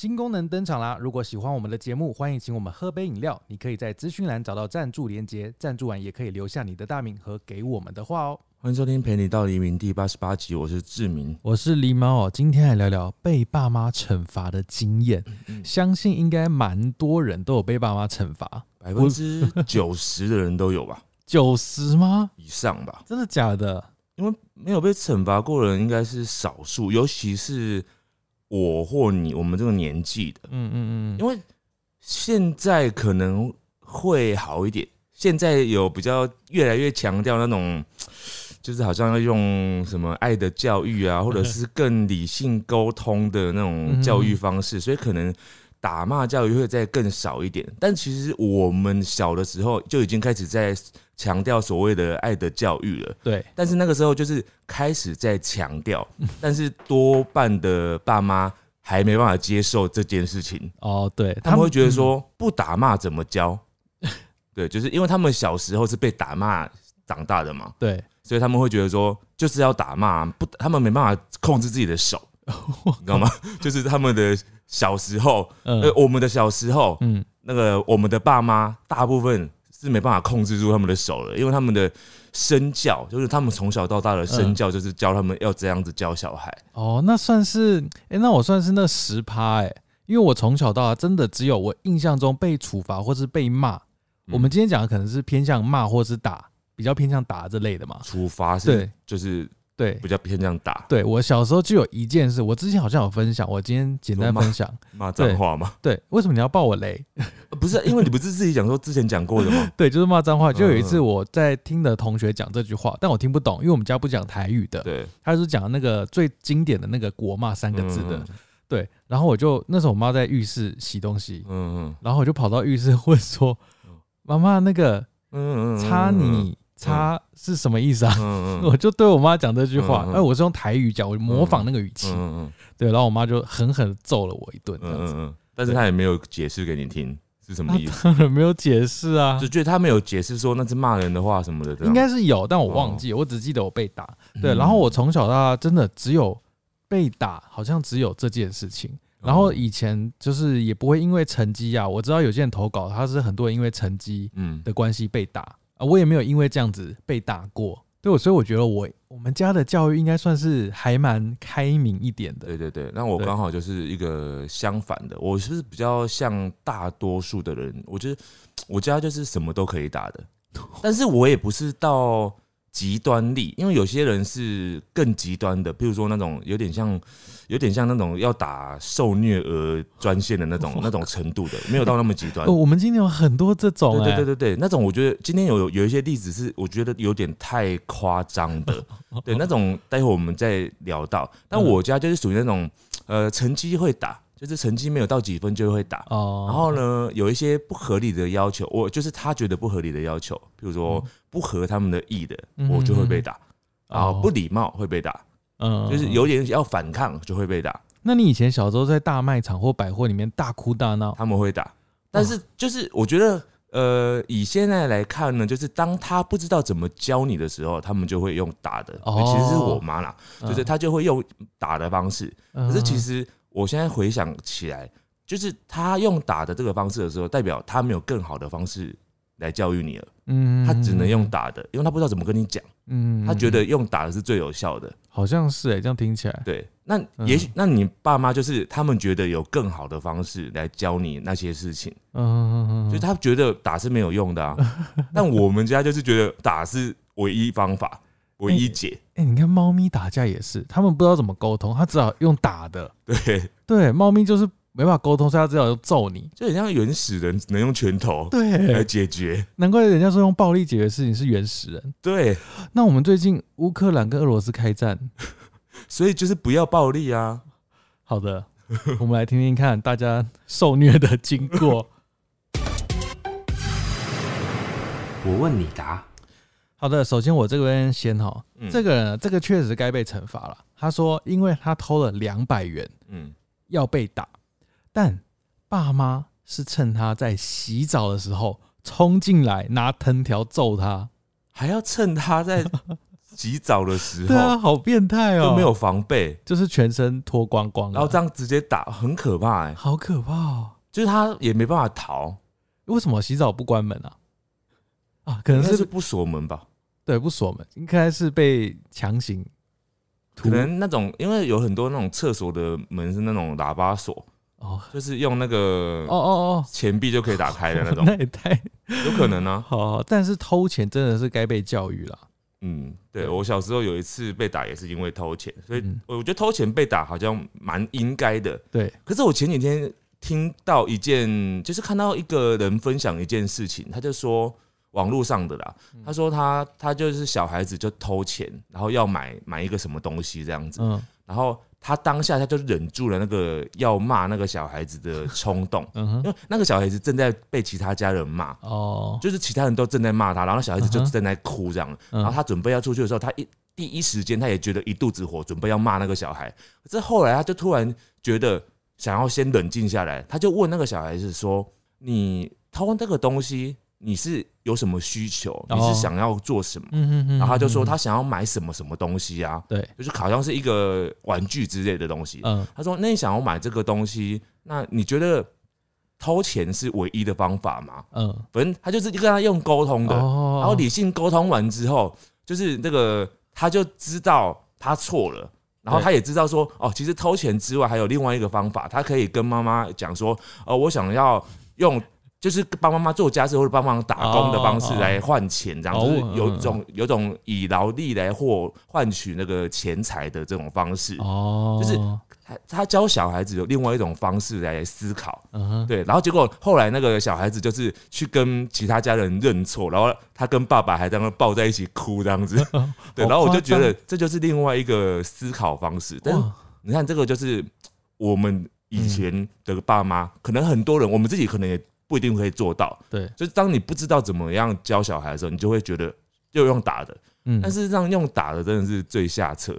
新功能登场啦！如果喜欢我们的节目，欢迎请我们喝杯饮料。你可以在资讯栏找到赞助连接，赞助完也可以留下你的大名和给我们的话哦。欢迎收听《陪你到黎明》第八十八集，我是志明。我是狸猫哦，今天来聊聊被爸妈惩罚的经验。相信应该蛮多人都有被爸妈惩罚，百分之九十的人都有吧，九十吗？以上吧。真的假的？因为没有被惩罚过的人应该是少数，尤其是我或你，我们这个年纪的。嗯嗯嗯，因为现在可能会好一点，现在有比较越来越强调那种，就是好像要用什么爱的教育啊，或者 是更理性沟通的那种教育方式，所以可能打骂教育会再更少一点。但其实我们小的时候就已经开始在强调所谓的爱的教育了。对，但是那个时候就是开始在强调，但是多半的爸妈还没办法接受这件事情。哦，对，他们会觉得说不打骂怎么教？对，就是因为他们小时候是被打骂长大的嘛，对，所以他们会觉得说就是要打骂，不，他们没办法控制自己的手，你知道吗？就是他们的小时候，嗯呃，我们的小时候，嗯，那个我们的爸妈大部分是没办法控制住他们的手了，因为他们的身教，就是他们从小到大的身教，就是教他们要这样子教小孩。哦，那算是，哎、那我算是那十趴哎，因为我从小到大真的只有我印象中被处罚或是被骂。我们今天讲的可能是偏向骂或是打，比较偏向打这类的嘛。处罚是对就是对比较偏向打，对，我小时候就有一件事，我之前好像有分享，我今天简单分享。骂脏话吗？对，为什么你要爆我雷？呃不是，因为你不是自己讲说之前讲过的吗？对，就是骂脏话。就有一次嗯我在听的同学讲这句话，但我听不懂，因为我们家不讲台语的。对，他是讲那个最经典的那个国骂三个字的。嗯对，然后我就那时候我妈在浴室洗东西，嗯然后我就跑到浴室问说：“妈妈，那个嗯嗯擦你擦是什么意思啊？”嗯 我就对我妈讲这句话，哎，我是用台语讲，我模仿那个语气，嗯嗯对，然后我妈就狠狠揍了我一顿，这样子。嗯嗯，但是他也没有解释给你听是什么意思，当然没有解释啊。就，觉得他没有解释说那是骂人的话什么的，应该是有，但我忘记，我只记得我被打。对，嗯。然后我从小到大真的只有被打，好像只有这件事情。然后以前就是也不会因为成绩啊，我知道有些人投稿，他是很多人因为成绩嗯。的关系被打啊，我也没有因为这样子被打过。对，所以我觉得我我们家的教育应该算是还蛮开明一点的。对对对，那我刚好就是一个相反的，我是比较像大多数的人，我觉得我家就是什么都可以打的，但是我也不是到极端力，因为有些人是更极端的，比如说那种有点像有点像那种要打受虐儿专线的那种那种程度的，没有到那么极端哦，。我们今天有很多这种、对对对对，那种我觉得今天有有一些例子是我觉得有点太夸张的，对那种待会我们再聊到。但我家就是属于那种呃成绩会打，就是成绩没有到几分就会打。哦，然后呢，有一些不合理的要求，我就是他觉得不合理的要求，比如说不合他们的意的，嗯我就会被打。然后哦不礼貌会被打，嗯就是有点要反抗就会被打，那你以前小时候在大卖场或百货里面大哭大闹，他们会打。但是就是我觉得，呃，以现在来看呢，就是当他不知道怎么教你的时候，他们就会用打的。哦其实是我妈啦，就是嗯他就会用打的方式。可可是其实我现在回想起来，就是他用打的这个方式的时候，代表他没有更好的方式来教育你了，嗯他只能用，打的，因为他不知道怎么跟你讲，嗯他觉得用打的是最有效的。好像是哎、这样听起来，对，那也许那你爸妈就是他们觉得有更好的方式来教你那些事情。嗯嗯嗯。就是他觉得打是没有用的啊，但我们家就是觉得打是唯一方法、唯一解。哎、你看猫咪打架也是，他们不知道怎么沟通，他只好用打的。对，对，猫咪就是没办法沟通，所以它只好用揍你。就很像原始人只能用拳头对来，解决。难怪人家说用暴力解决事情是原始人。对，那我们最近乌克兰跟俄罗斯开战，所以就是不要暴力啊。好的，我们来听听看大家受虐的经过。我问你答。好的，首先我这边先哈，嗯这个人这个确实该被惩罚了。他说，因为他偷了两百元，嗯，要被打，但爸妈是趁他在洗澡的时候冲进来拿藤条揍他。还要趁他在洗澡的时候 对啊，候好变态哦，都没有，防备，就是全身脱光光啊，然后这样直接打，很可怕哎、好可怕哦。就是他也没办法逃，为什么洗澡不关门啊？啊，可能是可能是不锁门吧。对不锁门，应该是被强行可能那种，因为有很多那种厕所的门是那种喇叭锁，哦。就是用那个哦哦哦。钱币就可以打开的那哦，种。那，也太有可能啊。好好，但是偷钱真的是该被教育了。嗯，对对。我小时候有一次被打也是因为偷钱，所以嗯。我觉得偷钱被打好像蛮应该的。对，可是我前几天听到一件，就是看到一个人分享一件事情，他就说网络上的啦，嗯。他说他他就是小孩子就偷钱，然后要买买一个什么东西这样子，嗯。然后他当下他就忍住了那个要骂那个小孩子的冲动，嗯，因为那个小孩子正在被其他家人骂。哦，就是其他人都正在骂他，然后小孩子就正在哭这样，嗯。然后他准备要出去的时候，他一第一时间他也觉得一肚子火，准备要骂那个小孩。可是后来他就突然觉得想要先冷静下来，他就问那个小孩子说：“你偷那个东西，你是有什么需求？你是想要做什么？”然后他就说嗯他想要买什么什么东西啊，对，就是好像是一个玩具之类的东西。嗯他说：“那你想要买这个东西，那你觉得偷钱是唯一的方法吗？”嗯，反正他就是跟他用沟通的，哦，然后理性沟通完之后，就是那个他就知道他错了。然后他也知道说，哦，其实偷钱之外还有另外一个方法，他可以跟妈妈讲说，哦，我想要用就是帮妈妈做家事或者帮忙打工的方式来换钱，这样哦就是有种有种以劳力来获换取那个钱财的这种方式。哦，就是他他教小孩子有另外一种方式来思考，嗯，对，然后结果后来那个小孩子就是去跟其他家人认错，然后他跟爸爸还在那抱在一起哭这样子，对，然后我就觉得这就是另外一个思考方式。但是，你看，这个就是我们以前的爸妈，可能很多人我们自己可能也不一定可以做到。对，就是当你不知道怎么样教小孩的时候，你就会觉得就用打的，嗯，但事实上用打的真的是最下策，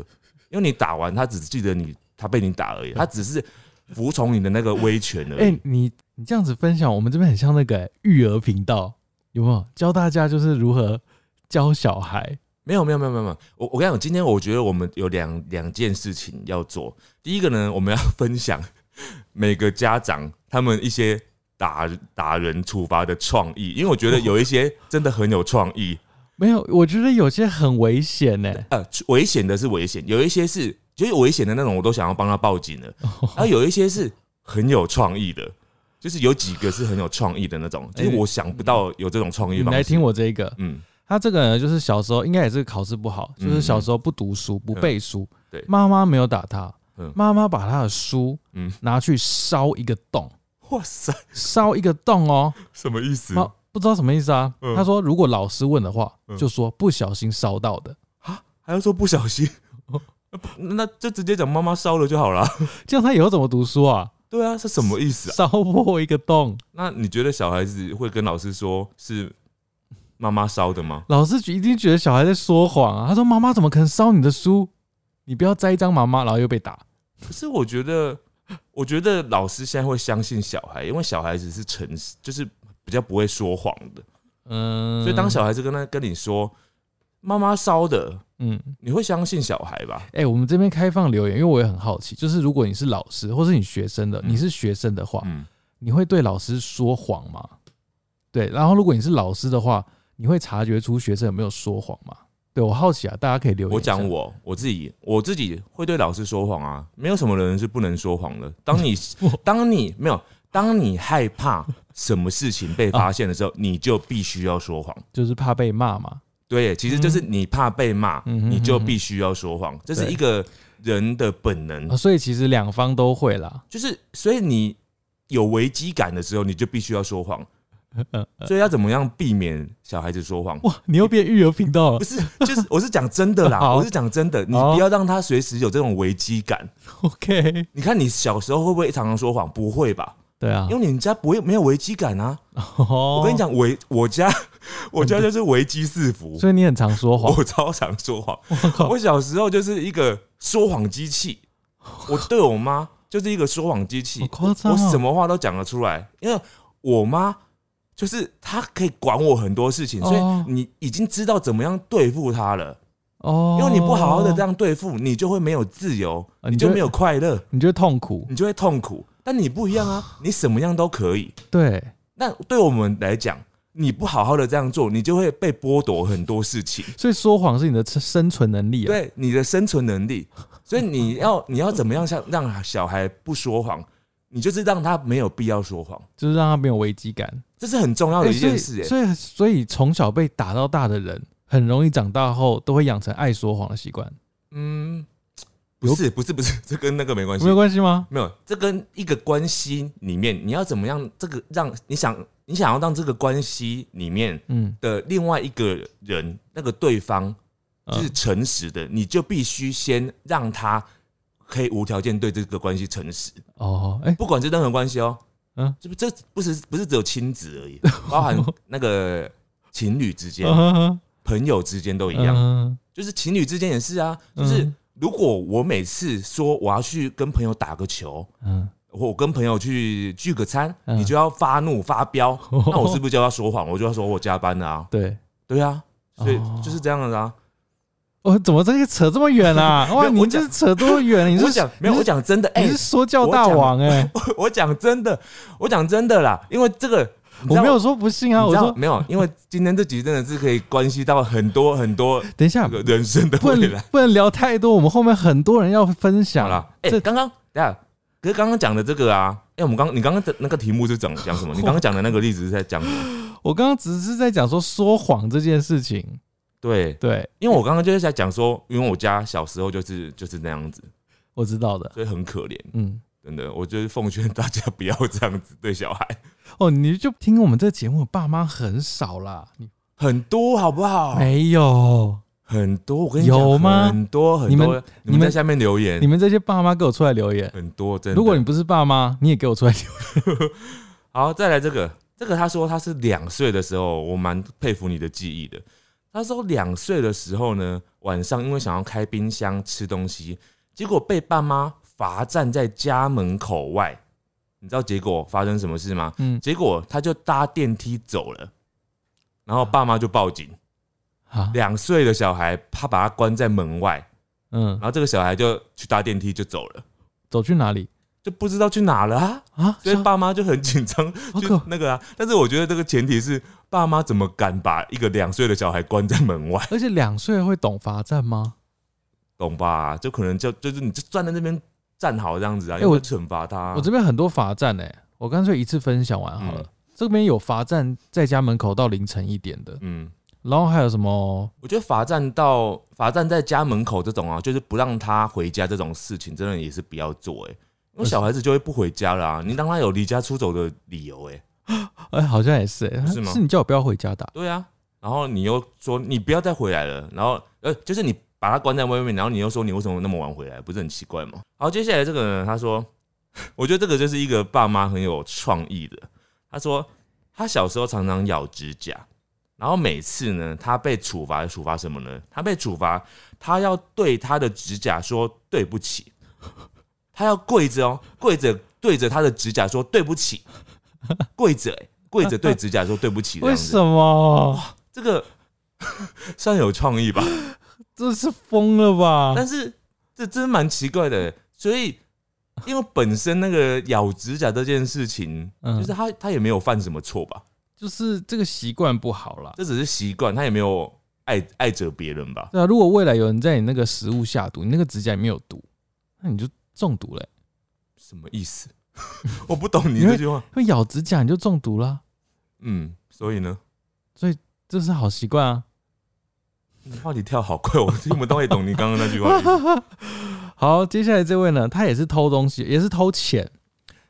因为你打完他只记得你他被你打而已，他只是服从你的那个威权而已哎、已。你你这样子分享，我们这边很像那个、育儿频道，有没有教大家就是如何教小孩？没有没有没有没有，我我跟你讲，今天我觉得我们有两两件事情要做。第一个呢，我们要分享每个家长他们一些打打人处罚的创意，因为我觉得有一些真的很有创意。没有，我觉得有些很危险呢、呃，危险的是危险，有一些是就是危险的那种，我都想要帮他报警了。然后有一些是很有创意的，就是有几个是很有创意的那种，就是我想不到有这种创意方式。你来听我这个，嗯，他这个呢，就是小时候应该也是考试不好，嗯。就是小时候不读书、不背书，对。妈妈没有打他嗯，妈妈把他的书嗯。拿去烧一个洞，哇塞，烧一个洞哦，什么意思？啊，不知道什么意思啊？嗯他说如果老师问的话，嗯就说不小心烧到的啊，还要说不小心，那就直接讲妈妈烧了就好了。这样他以后怎么读书啊？对啊，是什么意思啊？烧破一个洞，那你觉得小孩子会跟老师说是妈妈烧的吗？老师一定觉得小孩在说谎啊！他说：“妈妈怎么可能烧你的书？你不要栽赃妈妈。”然后又被打。可是我觉得，我觉得老师现在会相信小孩，因为小孩子是诚实，就是比较不会说谎的。嗯，所以当小孩子跟他跟你说妈妈烧的，嗯，你会相信小孩吧？哎、我们这边开放留言，因为我也很好奇，就是如果你是老师或是你学生的，嗯你是学生的话，嗯，你会对老师说谎吗？对，然后如果你是老师的话，你会察觉出学生有没有说谎吗？对我好奇啊，大家可以留言。我讲，我我自己，我自己会对老师说谎啊，没有什么人是不能说谎的。当你 当你没有，当你害怕什么事情被发现的时候，你就必须要说谎。就是怕被骂嘛。对，其实就是你怕被骂，嗯你就必须要说谎，这是一个人的本能啊，。所以其实两方都会啦。就是所以你有危机感的时候，你就必须要说谎。嗯 所以要怎么样避免小孩子说谎？哇，你又变育儿频道了不。是，就是我是讲真的啦，我是讲真的，你不要让他随时有这种危机感。OK，你看你小时候会不会常常说谎？不会吧？对啊因，为你们家不会没有危机感啊。我我跟你，讲，危我家我家就是危机四伏，所以你很常说谎。我超常说谎。我小时候就是一个说谎机器，我对我妈就是一个说谎机器我哦什么话都讲得出来，因为我妈就是他可以管我很多事情，所哦以你已经知道怎么样对付他了。哦，因为你不好好的这样对付，你就会没有自由，啊你就你就没有快乐，你就会痛苦。你就会痛苦。但你不一样啊，你什么样都可以。对，那对我们来讲，你不好好的这样做，你就会被剥夺很多事情。所以说谎是你的生存能力啊。，对你的生存能力。所以你要你要怎么样像让小孩不说谎？你就是让他没有必要说谎，就是让他没有危机感。这是很重要的欸一件事、欸。所以，所以，所以从小被打到大的人，很容易长大后都会养成爱说谎的习惯，嗯，不是不是不是，这跟那个没关系没有。关系吗？没有，这跟一个关系里面，你要怎么样？这个让你想，你想要让这个关系里面嗯，的另外一个人，那个对方就是诚实的，你就必须先让他可以无条件对这个关系诚实，哦，哎、不管是任何关系哦。嗯。这不这不是不是只有亲子而已，包含那个情侣之间、嗯朋友之间都一样，嗯就是情侣之间也是啊。就是嗯。如果我每次说我要去跟朋友打个球，嗯，或我跟朋友去聚个餐，嗯。你就要发怒发飙，那我是不是就要说谎？我就要说我加班了啊，对，对啊，所以哦。就是这样子啊。哦，怎么这个扯这么远啊？哇，你这扯多远？你是我讲没有，我讲真的，哎、你是说教大王 哎、我讲真的，我讲真的啦，因为这个我没有说不信啊，我说没有，因为今天这集真的是可以关系到很多很多 等一下这，个人生的不未来。能不能聊太多，我们后面很多人要分享好了，哎、这刚刚等一下，可是刚刚讲的这个啊，哎、我们刚你刚刚的那个题目是讲讲什么？你刚刚讲的那个例子是在讲什么？我刚刚只是在讲说说谎这件事情，对，对。因为我刚刚就是在讲说，因为我家小时候就是就是那样子，我知道的，所以很可怜。嗯，真的，我就是奉劝大家不要这样子对小孩，哦，你就听我们这个节目，爸妈很少啦，很多好不好？没有，很多，我跟你讲，有吗？很多很多，你们你们在下面留言。你，们这些爸妈给我出来留言，很多真的。如果你不是爸妈，你也给我出来留言。好，再来这个，这个他说他是两岁的时候，我蛮佩服你的记忆的。他说两岁的时候呢，晚上因为想要开冰箱吃东西，结果被爸妈罚站在家门口外。你知道结果发生什么事吗？嗯，结果他就搭电梯走了，然后爸妈就报警。好，两岁的小孩，怕把他关在门外，嗯然，后这个小孩就去搭电梯就走了，走去哪里就不知道去哪了啊。啊？所以爸妈就很紧张，就那个啊。但是我觉得这个前提是，爸妈怎么敢把一个两岁的小孩关在门外，而且两岁会懂罚站吗？懂吧？就可能就就是你就站在那边站好这样子啊，哎我要不要惩罚他啊、我这边很多罚站哎，我干脆一次分享完好了。嗯这边有罚站在家门口到凌晨一点的，嗯，然后还有什么？我觉得罚站到罚站在家门口这种啊，就是不让他回家这种事情，真的也是不要做哎、因为小孩子就会不回家啦啊，你让他有离家出走的理由哎、哎，好像也是哎，是吗是你叫我不要回家的啊。对啊，然后你又说你不要再回来了，然后呃，就是你把他关在外面，然后你又说你为什么那么晚回来，不是很奇怪吗？好，接下来这个呢，他说，我觉得这个就是一个爸妈很有创意的。他说他小时候常常咬指甲，然后每次呢，他被处罚处罚什么呢？他被处罚，他要对他的指甲说对不起，他要跪着哦，跪着对着他的指甲说对不起，跪着、欸、跪着对指甲说对不起，为什么？这个 算有创意吧，这是疯了吧？但是这真蛮奇怪的。所以，因为本身那个咬指甲这件事情，嗯就是他他也没有犯什么错吧，就是这个习惯不好啦。这只是习惯，他也没有爱爱着别人吧。对啊，如果未来有人在你那个食物下毒，你那个指甲里面有毒，那你就中毒了欸、什么意思？我不懂你因为这句话。会咬指甲你就中毒啦，嗯，所以呢，所以这是好习惯啊。你话题跳好快，我听不太懂你刚刚那句话。好，接下来这位呢，他也是偷东西，也是偷钱。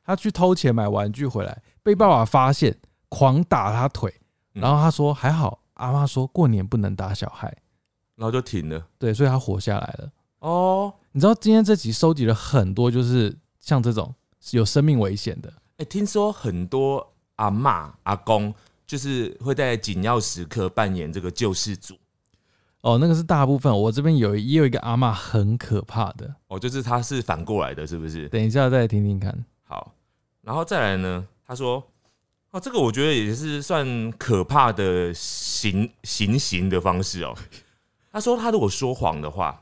他去偷钱买玩具回来，被爸爸发现，狂打他腿。嗯然后他说还好，阿妈说过年不能打小孩，然后就停了。对，所以他活下来了。哦，你知道今天这集收集了很多，就是像这种有生命危险的，哎、听说很多阿嬷阿公就是会在紧要时刻扮演这个救世主。哦，那个是大部分。我这边有也有一个阿嬷很可怕的，哦，就是他是反过来的，是不是？等一下再听听看。好，然后再来呢，他说，哦，这个我觉得也是算可怕的行行刑的方式哦。他说他如果说谎的话，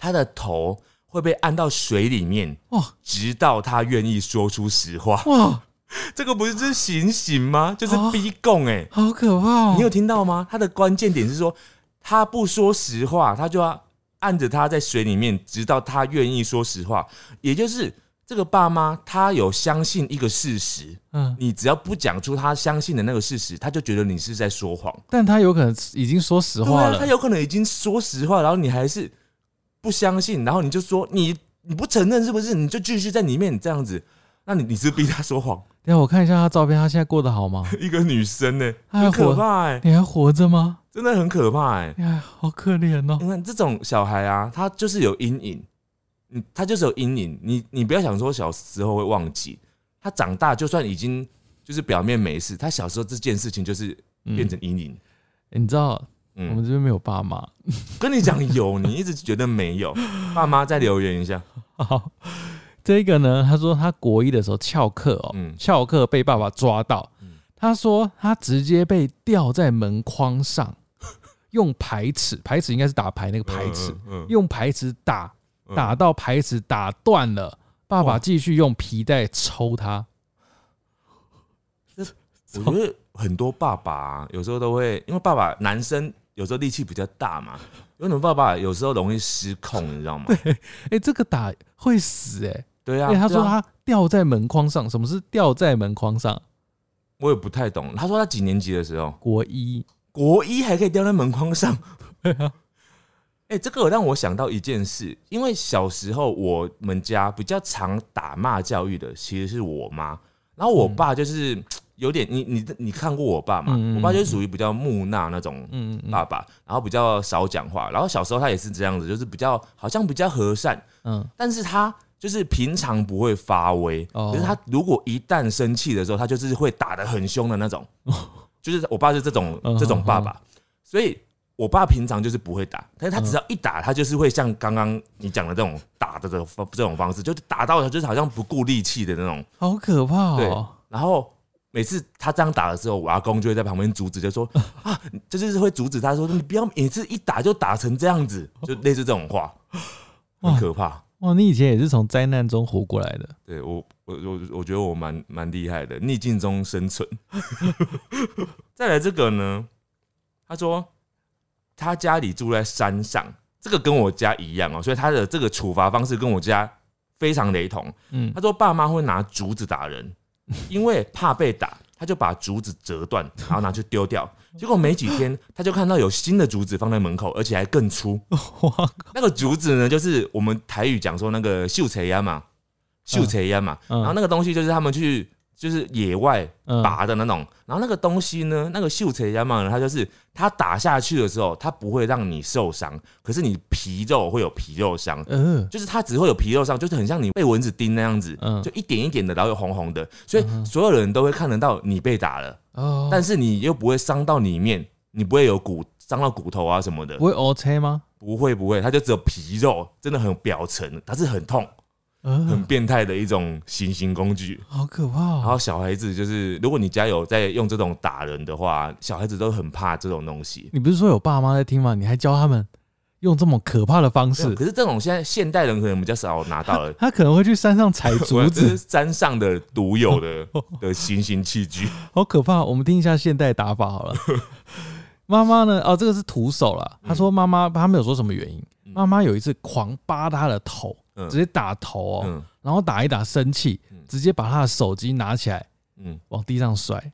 他的头会被按到水里面，哇直到他愿意说出实话。哇，这个不是就是行刑吗？就是哦逼供哎、好可怕哦！你有听到吗？他的关键点是说，他不说实话，他就要按着他在水里面，直到他愿意说实话。也就是这个爸妈，他有相信一个事实，嗯，你只要不讲出他相信的那个事实，他就觉得你是在说谎。但他有可能已经说实话了他，有可能已经说实话，然后你还是不相信，然后你就说你你不承认是不是？你就继续在里面这样子，那你你是逼他说谎？等一下我看一下他照片，他现在过得好吗？一个女生呢、很可活，怕哎、你还活着吗？真的很可怕哎、哎，好可怜哦。你看这种小孩啊，他就是有阴影，你，他就是有阴影。你你不要想说小时候会忘记，他长大就算已经就是表面没事，他小时候这件事情就是嗯变成阴影。你知道我们嗯，这边没有爸妈，跟你讲有，你一直觉得没有。爸妈再留言一下，好，这个呢，他说他国一的时候翘课哦，嗯。翘课被爸爸抓到。嗯，他说他直接被吊在门框上，用排尺，排尺应该是打牌那个排尺，用排尺打，嗯。打到排尺打断了，爸爸继续用皮带抽他。我觉得很多爸爸、啊、有时候都会，因为爸爸男生有时候力气比较大嘛，有很多爸爸有时候容易失控，你知道吗？哎、这个打会死哎、对啊，哎、他说他吊在门框上，什么是吊在门框上？我也不太懂。他说他几年级的时候，国一，国一还可以吊在门框上。对啊，哎、这个让我想到一件事，因为小时候我们家比较常打骂教育的其实是我妈，然后我爸就是有点，你你你看过我爸嘛？我爸就是属于比较木讷那种嗯嗯爸爸，然后比较少讲话，然后小时候他也是这样子，就是比较好像比较和善，嗯，但是他就是平常不会发威，哦可是他如果一旦生气的时候，他就是会打的很凶的那种，就是我爸是这种嗯这种爸爸，所以我爸平常就是不会打，但是他只要一打，他就是会像刚刚你讲的这种打的这这种方式，就是打到他就是好像不顾力气的那种，好可怕对哦。然后。每次他这样打的时候，我阿公就会在旁边阻止，就说 啊，这就是会阻止他说，你不要每次一打就打成这样子，就类似这种话，很可怕。哇，你以前也是从灾难中活过来的，对我，我我我觉得我蛮蛮厉害的，逆境中生存。再来这个呢，他说他家里住在山上，这个跟我家一样哦，所以他的这个处罚方式跟我家非常雷同。嗯他说爸妈会拿竹子打人，因为怕被打，他就把竹子折断，然后拿去丢掉。结果没几天，他就看到有新的竹子放在门口，而且还更粗。哇，那个竹子呢，就是我们台语讲说那个秀才鸭嘛，秀才鸭嘛，嗯然后那个东西就是他们去就是野外嗯。拔的那种，然后那个东西呢，那个秀才烟嘛呢，它就是它打下去的时候，它不会让你受伤，可是你皮肉会有皮肉伤。嗯，就是它只会有皮肉伤，就是很像你被蚊子叮那样子，嗯。就一点一点的，然后又红红的，所以所有人都会看得到你被打了，哦，但是你又不会伤到里面，你不会有骨伤到骨头啊什么的。不，会 OK 吗？不会不会，它就只有皮肉，真的很表层，它是很痛、很呃，变态的一种行刑工具。好可怕然后哦。小孩子就是，如果你家有在用这种打人的话，小孩子都很怕这种东西。你不是说有爸妈在听吗？你还教他们用这么可怕的方式？可是这种现在现代人可能比较少拿到了，他可能会去山上采竹子，山上的独有的 的行刑器具。好可怕。我们听一下现代打法好了。妈妈呢？哦，这个是徒手了。他说妈妈，他没有说什么原因。嗯妈妈有一次狂扒他的头，嗯直接打头哦，嗯然后打一打生气嗯，直接把他的手机拿起来嗯，往地上摔。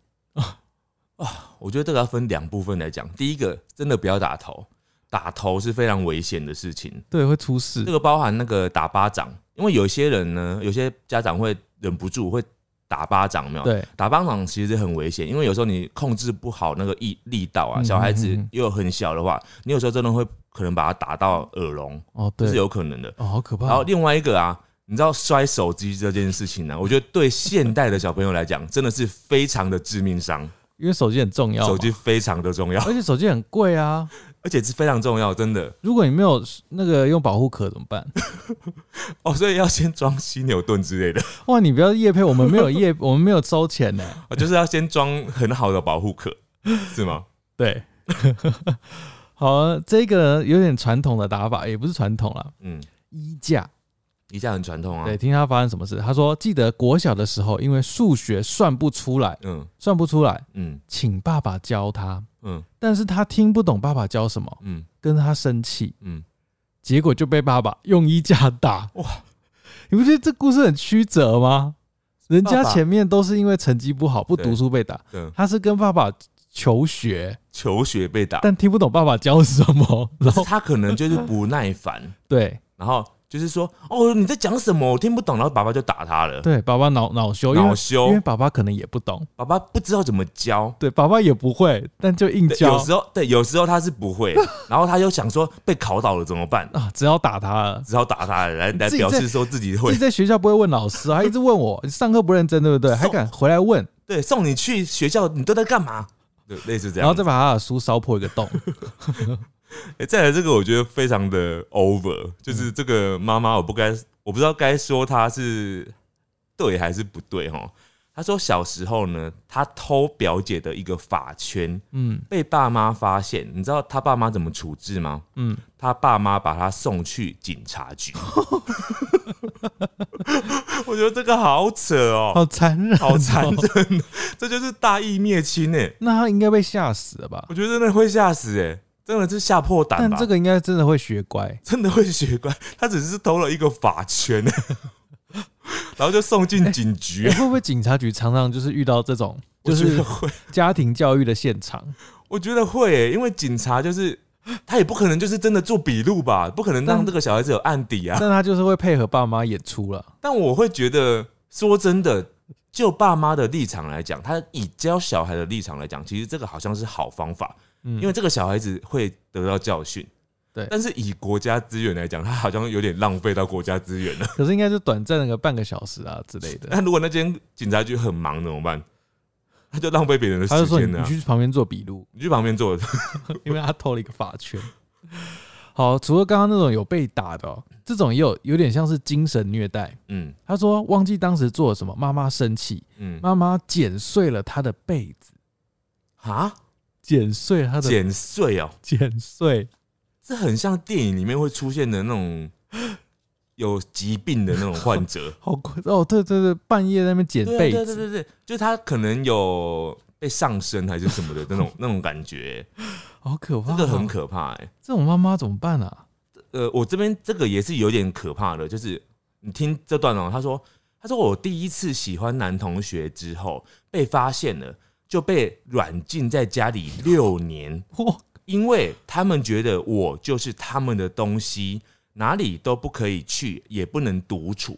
我觉得这个要分两部分来讲。第一个，真的不要打头，打头是非常危险的事情。对，会出事这。个包含那个打巴掌，因为有些人呢，有些家长会忍不住会打巴掌，有没有？对，打巴掌其实很危险，因为有时候你控制不好那个力力道啊，嗯小孩子又很小的话，你有时候真的会可能把它打到耳聋，哦，对这是，有可能的。哦，好可怕。然后另外一个啊，你知道摔手机这件事情呢、我觉得对现代的小朋友来讲，真的是非常的致命伤，因为手机很重要，手机非常的重要，而且手机很贵啊。而且是非常重要，真的如果你没有那个用保护壳怎么办？哦，所以要先装犀牛盾之类的，哇，你不要夜配，我们没有夜，我们没有收钱呢。哦就是要先装很好的保护壳，是吗？对，好，这个有点传统的打法，也不是传统了，嗯，衣架。衣架很传统啊。对，，听他发生什么事。他说，记得国小的时候，因为数学算不出来，嗯算不出来，嗯请爸爸教他，嗯但是他听不懂爸爸教什么，嗯跟他生气，嗯，结果就被爸爸用衣架打。哇哇，你不觉得这故事很曲折吗？人家前面都是因为成绩不好不读书被打，对，他是跟爸爸求学，求学被打，但听不懂爸爸教什么，然后他可能就是不耐烦，对然后就是说，哦，你在讲什么？我听不懂，然后爸爸就打他了，对，爸爸恼恼羞，恼羞因为爸爸可能也不懂，爸爸不知道怎么教。对，爸爸也不会，但就硬教有时候对，有时候他是不会，然后他又想说被考倒了怎么办？啊，只要打他了。只好打他来来自己在表示说自己会自己。在学校不会问老师啊，一直问我，你上课不认真，对不对？还敢回来问，对，送你去学校，你都在干嘛？对，类似这样。然后再把他的书烧破一个洞。欸再来这个，我觉得非常的 over，就是这个妈妈，我不该，我不知道该说她是对还是不对哈。她说小时候呢，他偷表姐的一个发圈，嗯被爸妈发现，你知道他爸妈怎么处置吗？嗯，他爸妈把他送去警察局。我觉得这个好扯哦、好残忍，好残。忍，这就是大义灭亲哎、那他应该被吓死了吧？我觉得真的会吓死哎、真的是吓破胆吧？但这个应该真的会学乖。真的会学乖，他只是偷了一个法圈欸 然后就送进警局、欸会不会警察局常常就是遇到这种，就是家庭教育的现场？我觉得会、欸，因为警察就是他也不可能就是真的做笔录吧，不可能让但这个小孩子有案底啊。但他就是会配合爸妈演出了。但我会觉得，说真的，就爸妈的立场来讲，他以教小孩的立场来讲，其实这个好像是好方法，嗯，因为这个小孩子会得到教训。对但是以国家资源来讲，他好像有点浪费到国家资源了。可是应该是短暂的个半个小时啊之类的。那如果那间警察局很忙怎么办？他就浪费别人的时间了、啊。你去旁边做笔录，你去旁边做，因为他偷了一个发圈。好，除了刚刚那种有被打的、哦，这种也有有点像是精神虐待。嗯他说忘记当时做了什么，妈妈生气，嗯，妈妈剪碎了他的被子，啊，剪碎了他的剪碎哦，剪碎，这很像电影里面会出现的那种 有疾病的那种患者。好快哦！对对对，半夜在那边剪对啊被子，对对对对，就是他可能有被上身还是什么的 那种那种感觉，好可怕、这个很。可怕哎、这种妈妈怎么办啊？呃，我这边这个也是有点可怕的，就是你听这段哦、他说他说我第一次喜欢男同学之后被发现了，就被软禁在家里六年。哇，因为他们觉得我就是他们的东西，哪里都不可以去，也不能独处。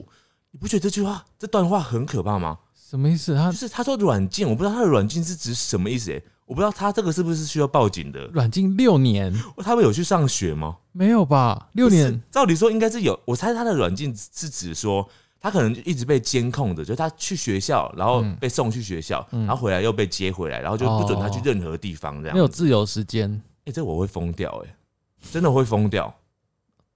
你不觉得这句话、这段话很可怕吗？什么意思？他就是他说软禁，我不知道他的软禁是指什么意思、欸，我不知道他这个是不是需要报警的？软禁六年他们有去上学吗？没有吧？六年，照理说应该是有。我猜他的软禁是指说他可能就一直被监控的，就是他去学校，然后嗯被送去学校，嗯然后回来又被接回来，然后就不准他去哦任何地方这样。没有自由时间，哎、这我会疯掉哎、真的会疯掉。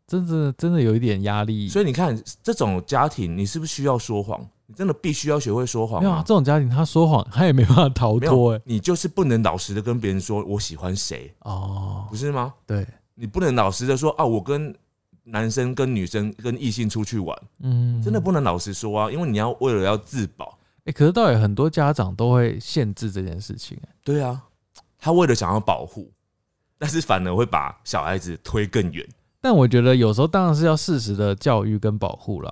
真的真的有一点压力。所以你看，这种家庭，你是不是需要说谎？你真的必须要学会说谎没有啊，吗？这种家庭他说谎，他也没办法逃没脱哎、，有你就是不能老实的跟别人说我喜欢谁，哦不，是吗？对，你不能老实的说啊，我跟男生、跟女生、跟异性出去玩，嗯，真的不能老实说啊，因为你要为了要自保。哎、可是倒也很多家长都会限制这件事情、欸，对啊，他为了想要保护，但是反而会把小孩子推更远。但我觉得有时候当然是要适时的教育跟保护啦。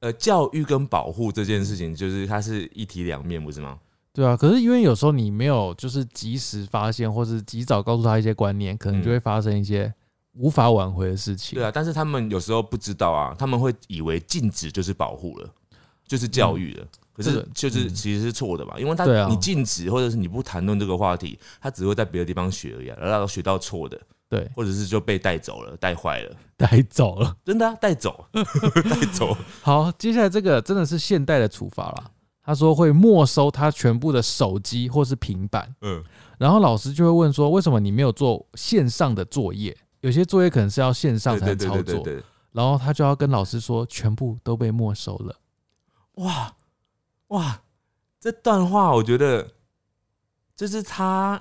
呃，教育跟保护这件事情，就是它是一体两面，不是吗？对啊，可是因为有时候你没有就是及时发现，或是及早告诉他一些观念，可能就会发生一些无法挽回的事情。对啊，但是他们有时候不知道啊，他们会以为禁止就是保护了，就是教育了。可是就是嗯其实是错的吧，因为他你禁止或者是你不谈论这个话题，他只会在别的地方学而已、啊，然后学到错的，对，或者是就被带走了、带坏了，带走了。真的啊，带走，带走。好，接下来这个真的是现代的处罚了。他说会没收他全部的手机或是平板，嗯，然后老师就会问说，为什么你没有做线上的作业？有些作业可能是要线上才操作，然后他就要跟老师说，全部都被没收了。哇哇，这段话我觉得就是他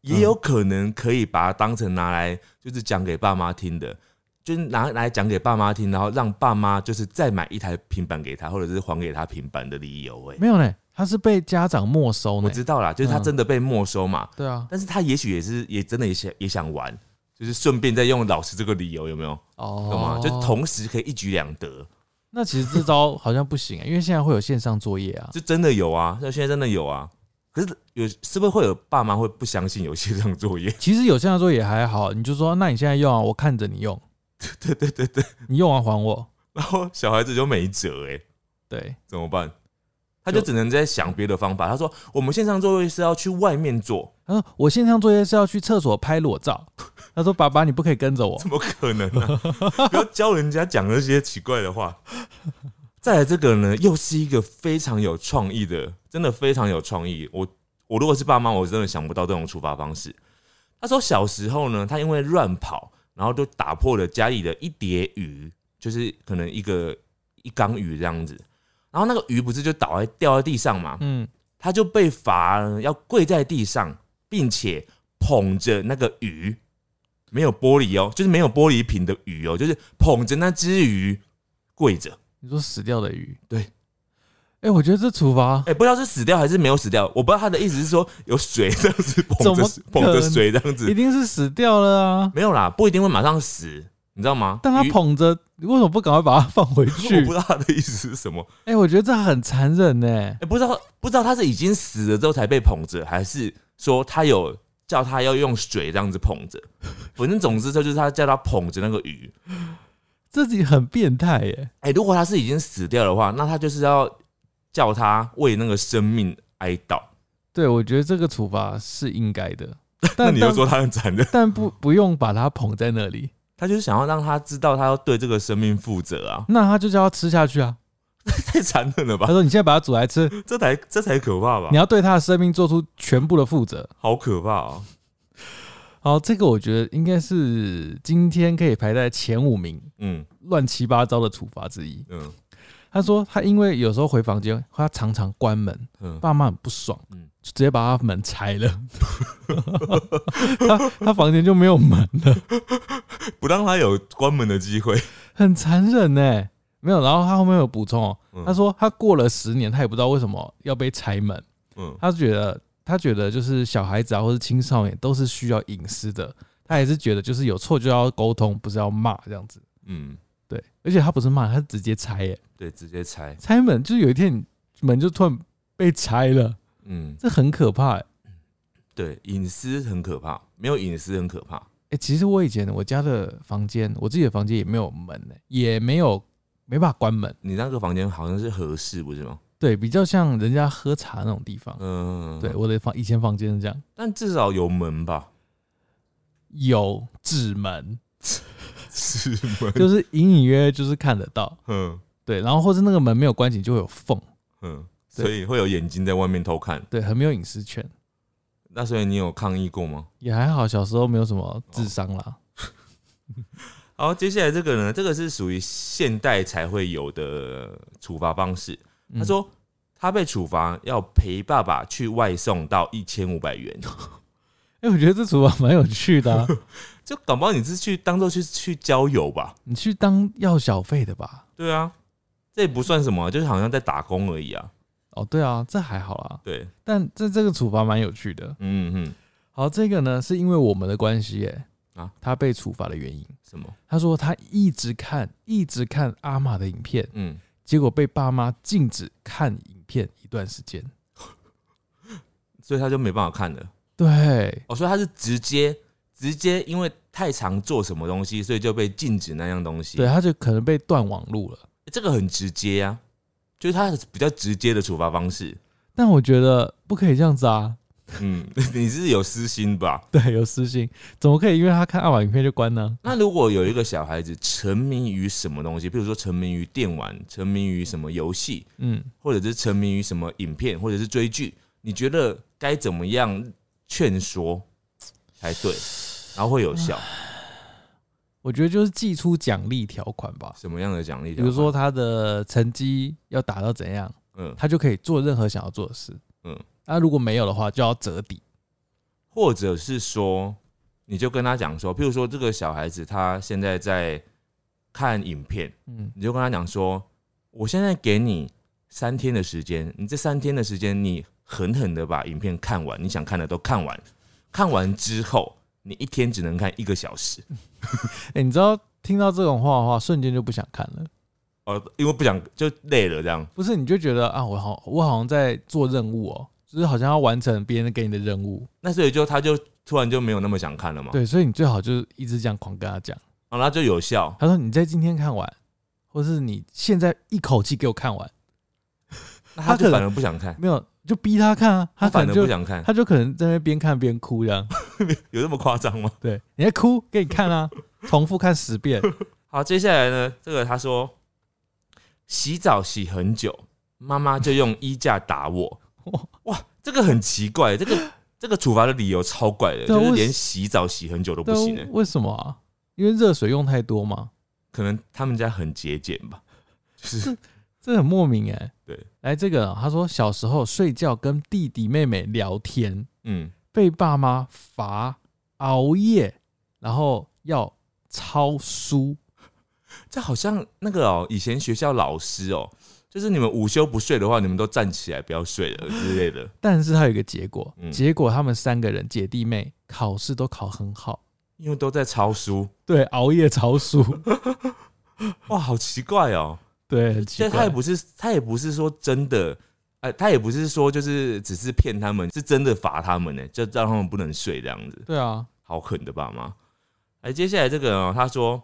也有可能可以把它当成拿来就是讲给爸妈听的，就是拿来讲给爸妈听，然后让爸妈就是再买一台平板给他，或者是还给他平板的理由、哎，没有呢，他是被家长没收呢我。知道啦，就是他嗯真的被没收嘛，对啊，但是他也许也是也真的也想也想玩，就是顺便再用老师这个理由，有没有？哦，懂吗？就同时可以一举两得，那其实这招好像不行、欸，因为现在会有线上作业啊。这真的有啊，那现在真的有啊。可是有是不是会有爸妈会不相信有线上作业？其实有线上作业也还好，你就说那你现在用啊，我看着你用，对对对对，你用完还我。然后小孩子就没辙哎、对，怎么办？他就只能在想别的方法。他说：“我们线上作业是要去外面做，他说我线上作业是要去厕所拍裸照。他说爸爸你不可以跟着我怎。么可能呢、不要教人家讲那些奇怪的话。再来这个呢，又是一个非常有创意的，真的非常有创意。我我如果是爸妈，我真的想不到这种处罚方式。他说小时候呢，他因为乱跑，然后就打破了家里的一碟鱼，就是可能一个一缸鱼这样子。然后那个鱼不是就倒在掉在地上嘛，嗯，他就被罚要跪在地上，并且捧着那个鱼，没有玻璃哦，就是没有玻璃瓶的鱼哦，就是捧着那只鱼跪着。你说死掉的鱼，对。哎、我觉得这处罚哎、不知道是死掉还是没有死掉，我不知道他的意思是说有水这样子捧着捧着水这样子，一定是死掉了啊。没有啦，不一定会马上死，你知道吗？但他捧着，你为什么不赶快把它放回去 我不？知道他的意思是什么，哎、我觉得这很残忍呢、哎、不知道不知道他是已经死了之后才被捧着，还是说他有叫他要用水这样子捧着，反正总之这就是他叫他捧着那个鱼。自己很变态耶、哎、如果他是已经死掉的话，那他就是要叫他为那个生命哀悼。对，我觉得这个处罚是应该的，但但你又说他很残忍，但不不用把他捧在那里，他就是想要让他知道他要对这个生命负责啊，那他就叫他吃下去啊。太残忍了吧他？说：“你现在把它煮来吃，这才这才可怕吧你？要对他的生命做出全部的负责。好可怕啊！”好，这个我觉得应该是今天可以排在前五名嗯乱七八糟的处罚之一。嗯他说他因为有时候回房间，他常常关门，嗯，爸妈很不爽，嗯就直接把他门拆了，他他房间就没有门了，不让他有关门的机会。很残忍呢。没有，然后他后面有补充哦，嗯他说他过了十年，他也不知道为什么要被拆门，嗯他觉得他觉得就是小孩子啊，或是青少年都是需要隐私的，他也是觉得就是有错就要沟通，不是要骂这样子。嗯，对，而且他不是骂，他是直接拆耶，对，直接拆。拆门就是有一天你门就突然被拆了，嗯，这很可怕耶。对，隐私很可怕，没有隐私很可怕。哎、其实我以前我家的房间，我自己的房间也没有门呢，也没有没办法关门，你那个房间好像是合适，不是吗？对，比较像人家喝茶那种地方。嗯，对，我的房以前房间是这样，但至少有门吧？有纸门，纸门。就是隐隐约约就是看得到。嗯对，然后或是那个门没有关紧，就会有缝，嗯，所以会有眼睛在外面偷看。对，很没有隐私权。那所以你有抗议过吗？也还好，小时候没有什么智商啦。好，接下来这个呢，这个是属于现代才会有的处罚方式。嗯他说他被处罚要陪爸爸去外送到一千五百元，哎、我觉得这处罚蛮有趣的、啊，就搞不好你是去当做去去郊游吧？你去当要小费的吧？对啊，这也不算什么，就是好像在打工而已啊。哦，对啊，这还好啦。对，但这这个处罚蛮有趣的。嗯嗯，好，这个呢是因为我们的关系，耶，啊他被处罚的原因。什么？他说他一直看，一直看阿玛的影片，嗯，结果被爸妈禁止看影片一段时间。所以他就没办法看了。对，哦，所以他是直接直接因为太常做什么东西，所以就被禁止那样东西。对，他就可能被断网路了。这个很直接啊，就是他比较直接的处罚方式。但我觉得不可以这样子啊。嗯，你是有私心吧？对，有私心，怎么可以因为他看爱玩影片就关呢？那如果有一个小孩子沉迷于什么东西，比如说沉迷于电玩，沉迷于什么游戏，嗯，或者是沉迷于什么影片，或者是追剧，你觉得该怎么样劝说才对，然后会有效？我觉得就是寄出奖励条款吧。什么样的奖励？比如说，他的成绩要达到怎样，嗯，他就可以做任何想要做的事。嗯嗯，那如果没有的话，就要折抵。或者是说，你就跟他讲说，譬如说这个小孩子他现在在看影片，嗯，你就跟他讲说，我现在给你三天的时间，你这三天的时间，你狠狠的把影片看完，你想看的都看完，看完之后，你一天只能看一个小时，哎、你知道听到这种话的话，瞬间就不想看了。哦，因为不想就累了这样。不是，你就觉得啊，我好，我好像在做任务哦，就是好像要完成别人给你的任务。那所以就他就突然就没有那么想看了嘛，对，所以你最好就是一直这样狂跟他讲。哦，那就有效。他说你在今天看完，或是你现在一口气给我看完，那他可能他就反而不想看，没有就逼他看啊，他他反可能就而不想看，他就可能在那边边看边哭这样。有那么夸张吗？对，你在哭，给你看啊，重复看十遍。好，接下来呢，这个他说洗澡洗很久，妈妈就用衣架打我。哇，这个很奇怪，这个 这个处罚的理由超怪的，就是连洗澡洗很久都不行、欸。为什么啊？因为热水用太多嘛，可能他们家很节俭吧，就是这很莫名哎、对，来这个啊，他说小时候睡觉跟弟弟妹妹聊天，嗯，被爸妈罚熬夜，然后要抄书。这好像那个哦，以前学校老师哦，就是你们午休不睡的话，你们都站起来不要睡了之类的。但是他有一个结果，嗯。结果他们三个人姐弟妹考试都考很好，因为都在抄书，对，熬夜抄书，哇，好奇怪哦。对，很奇但他怪也不是，他也不是说真的，哎、他也不是说就是只是骗他们，是真的罚他们呢，就让他们不能睡这样子，对啊，好狠的爸妈。哎，接下来这个哦，他说，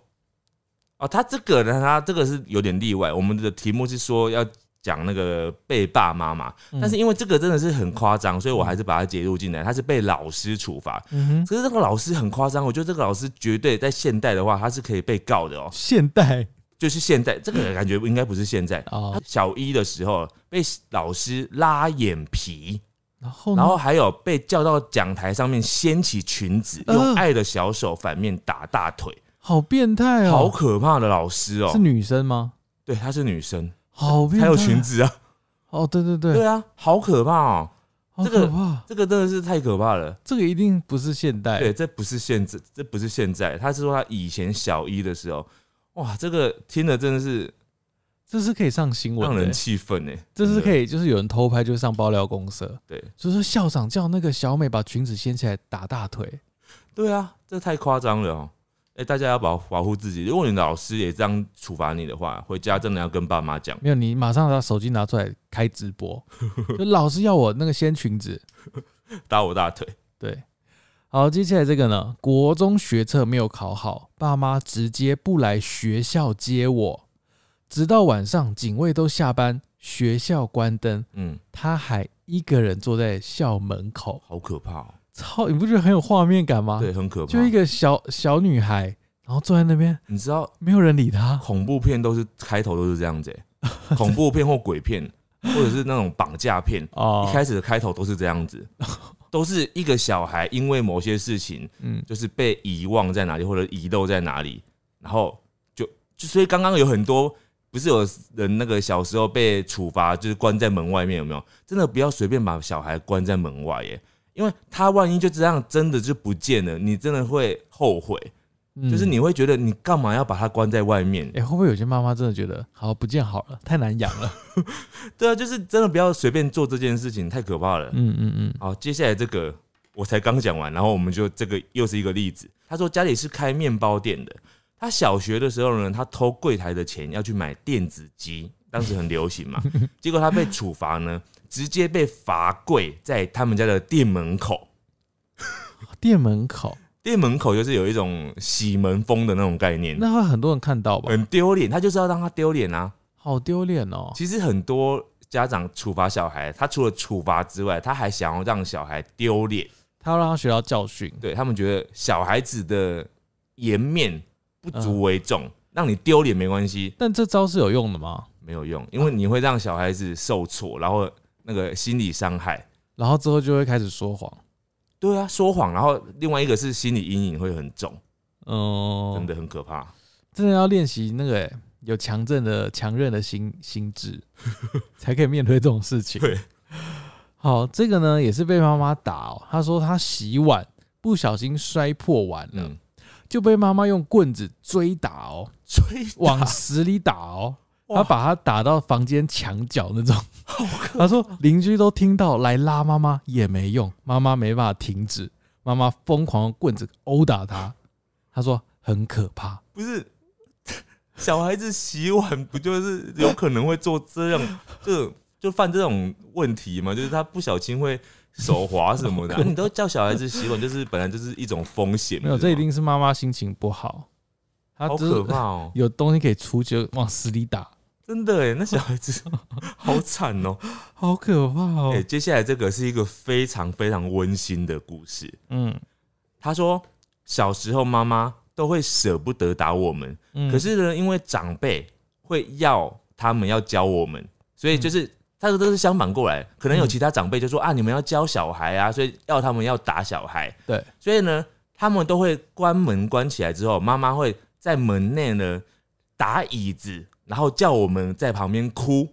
哦，他这个呢，他这个是有点例外。我们的题目是说要讲那个被爸妈嘛，嗯。但是因为这个真的是很夸张，所以我还是把它接入进来。他是被老师处罚，可是这个老师很夸张，我觉得这个老师绝对在现代的话，他是可以被告的哦。现代。就是现代这个感觉应该不是现在，啊他，小一的时候被老师拉眼皮，然后然后还有被叫到讲台上面掀起裙子，呃用爱的小手反面打大腿，好变态哦，好可怕的老师哦是。女生吗？对，她是女生，好变态，还有裙子啊。哦，对对对，对啊，好可怕哦。好这个可怕，这个真的是太可怕了。这个一定不是现代，对，这不是现在，这不是现在。他是说他以前小一的时候，哇，这个听了真的是这是可以上新闻让人的，气愤呢。这是可以以，就是有人偷拍就上爆料公社，对所以说校长叫那个小美把裙子掀起来打大腿，对啊，这太夸张了哦。哎、大家要保保护自己。如果你的老师也这样处罚你的话，回家真的要跟爸妈讲。没有你马上把手机拿出来开直播，就老师要我那个掀裙子，打我大腿。对。好，接下来这个呢，国中学测没有考好，爸妈直接不来学校接我，直到晚上警卫都下班，学校关灯，嗯，他还一个人坐在校门口，好可怕哦。超，你不觉得很有画面感吗？对，，很可怕。就一个小小女孩，然后坐在那边，你知道没有人理她。恐怖片都是开头都是这样子、欸，恐怖片或鬼片，或者是那种绑架片，哦一开始的开头都是这样子，都是一个小孩因为某些事情嗯，就是被遗忘在哪里或者遗漏在哪里，然后就就所以刚刚有很多不是有人那个小时候被处罚就是关在门外面有没有？真的不要随便把小孩关在门外耶，因为他万一就这样真的就不见了，你真的会后悔，嗯就是你会觉得你干嘛要把他关在外面哎、？会不会有些妈妈真的觉得，好不见好了，太难养了？对啊，就是真的不要随便做这件事情，太可怕了。嗯嗯嗯，好，接下来这个我才刚讲完，然后我们就这个又是一个例子。他说家里是开面包店的，他小学的时候呢，他偷柜台的钱要去买电子鸡，当时很流行嘛，结果他被处罚呢，直接被罚跪在他们家的店门口。店门口，店门口就是有一种洗门风的那种概念，那会很多人看到吧？很丢脸，他就是要让他丢脸啊。好丢脸哦！其实很多家长处罚小孩，他除了处罚之外，他还想要让小孩丢脸。他要让他学到教训。对他们觉得小孩子的颜面不足为重，让你丢脸没关系，但这招是有用的吗？没有用，因为你会让小孩子受挫，然后那个心理伤害。然后之后就会开始说谎。对啊，说谎，然后另外一个是心理阴影会很重，哦，真的很可怕。真的要练习那个、欸、有强韧的强韧的心心智，才可以面对这种事情。对，好，这个呢也是被妈妈打哦。她说她洗碗不小心摔破碗了，嗯，就被妈妈用棍子追打哦，追往死里打哦。哇他把他打到房间墙角那种。他说邻居都听到来拉妈妈也没用，妈妈没办法停止，妈妈疯狂用棍子殴打他。他说很可怕。不是小孩子洗碗不就是有可能会做这样，就就犯这种问题嘛？就是他不小心会手滑什么的 啊、你都叫小孩子洗碗，就是本来就是一种风险。没有，这一定是妈妈心情不好，她好就是可怕哦！有东西可以出就往死里打，真的哎，那小孩子 好惨哦。好可怕哦。哎，接下来这个是一个非常非常温馨的故事。嗯他说，小时候妈妈都会舍不得打我们，嗯，可是呢，因为长辈会要他们要教我们，所以就是他说都是相反过来。可能有嗯其他长辈就说啊，你们要教小孩啊，所以要他们要打小孩。对，所以呢，他们都会关门关起来之后，妈妈会在门内呢打椅子，然后叫我们在旁边哭。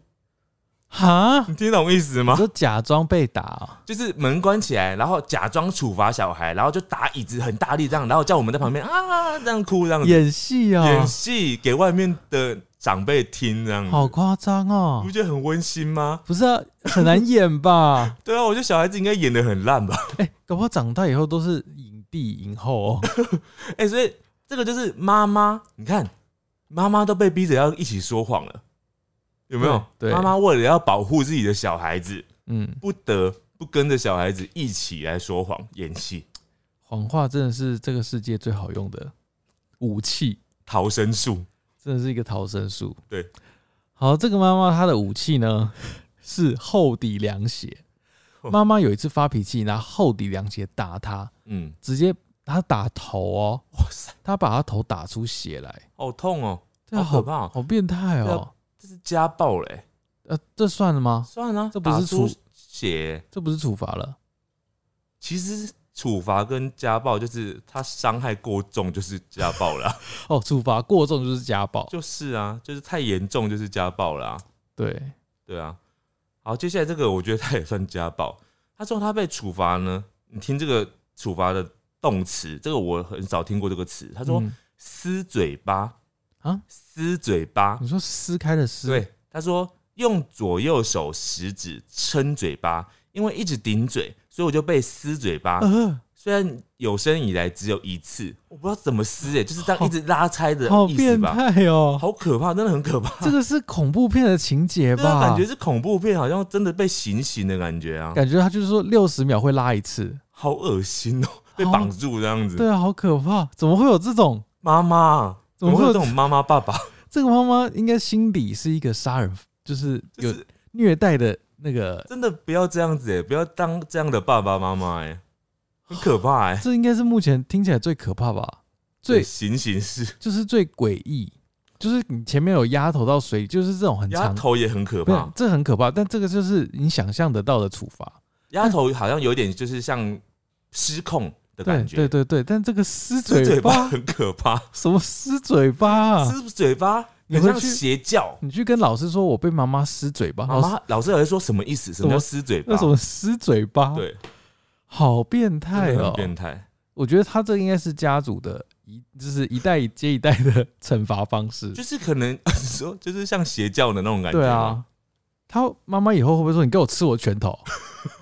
哈，你听懂意思吗？就假装被打哦、就是门关起来，然后假装处罚小孩，然后就打椅子很大力这样，然后叫我们在旁边啊这样哭这样子演戏哦演，戏给外面的长辈听这样子，好夸张哦你哦不。觉得很温馨吗？不是啊，很难演吧？对啊，我觉得小孩子应该演的很烂吧？哎、搞不好长大以后都是影帝影后哦。哎、所以这个就是妈妈，你看妈妈都被逼着要一起说谎了，有没有？对对。妈妈为了要保护自己的小孩子，嗯，不得不跟着小孩子一起来说谎演戏，谎话真的是这个世界最好用的武器，逃生术。真的是一个逃生术。对，好，这个妈妈她的武器呢是厚底凉鞋。哦。妈妈有一次发脾气，拿厚底凉鞋打她，嗯，直接她打头哦，哇塞，他把他头打出血来，好痛哦、对啊，好好可怕哦好变态对哦。这是家暴嘞、呃，这算了吗？算了，这不是打出处血，这不是处罚了？其实处罚跟家暴就是他伤害过重就是家暴了啊、哦，处罚过重就是家暴。就是啊，就是太严重就是家暴啦、对，对啊。好，接下来这个我觉得他也算家暴。他说他被处罚呢，你听这个处罚的动词，这个我很少听过这个词。他说嗯撕嘴巴啊，撕嘴巴，你说撕开的撕，对，他说用左右手食指撑嘴巴，因为一直顶嘴，所以我就被撕嘴巴。呃，虽然有生以来只有一次，我不知道怎么撕哎、就是这样一直拉拆的好意思吧？变态哦！好可怕，真的很可怕。这个是恐怖片的情节 吧？感觉是恐怖片，好像真的被行刑的感觉啊，感觉他就是说六十秒会拉一次，好恶心哦、被绑住这样子。对啊，好可怕！怎么会有这种？妈妈，怎怎么会有这种妈妈爸爸？这个妈妈应该心底是一个杀人，就是有虐待的那个，真的不要这样子哎、不要当这样的爸爸妈妈哎，很可怕哎、这应该是目前听起来最可怕吧？最行刑式就是最诡异，就是你前面有压头到水里，就是这种很长，压头也很可怕，这很可怕，但这个就是你想象得到的处罚。压头好像有点就是像失控的对感觉，对对对，但这个撕撕嘴巴，很可怕，什么撕嘴巴啊？撕嘴巴你像邪教。你去跟老师说我被妈妈撕嘴巴，妈老师妈老师还会说什么意思？什么叫撕嘴巴那？什么撕嘴巴？，对，好变态哦！变态。我觉得他这应该是家族的一，就是一代接一代的惩罚方式。就是可能 说，就是像邪教的那种感觉。对，啊，他妈妈以后会不会说你给我吃我拳头？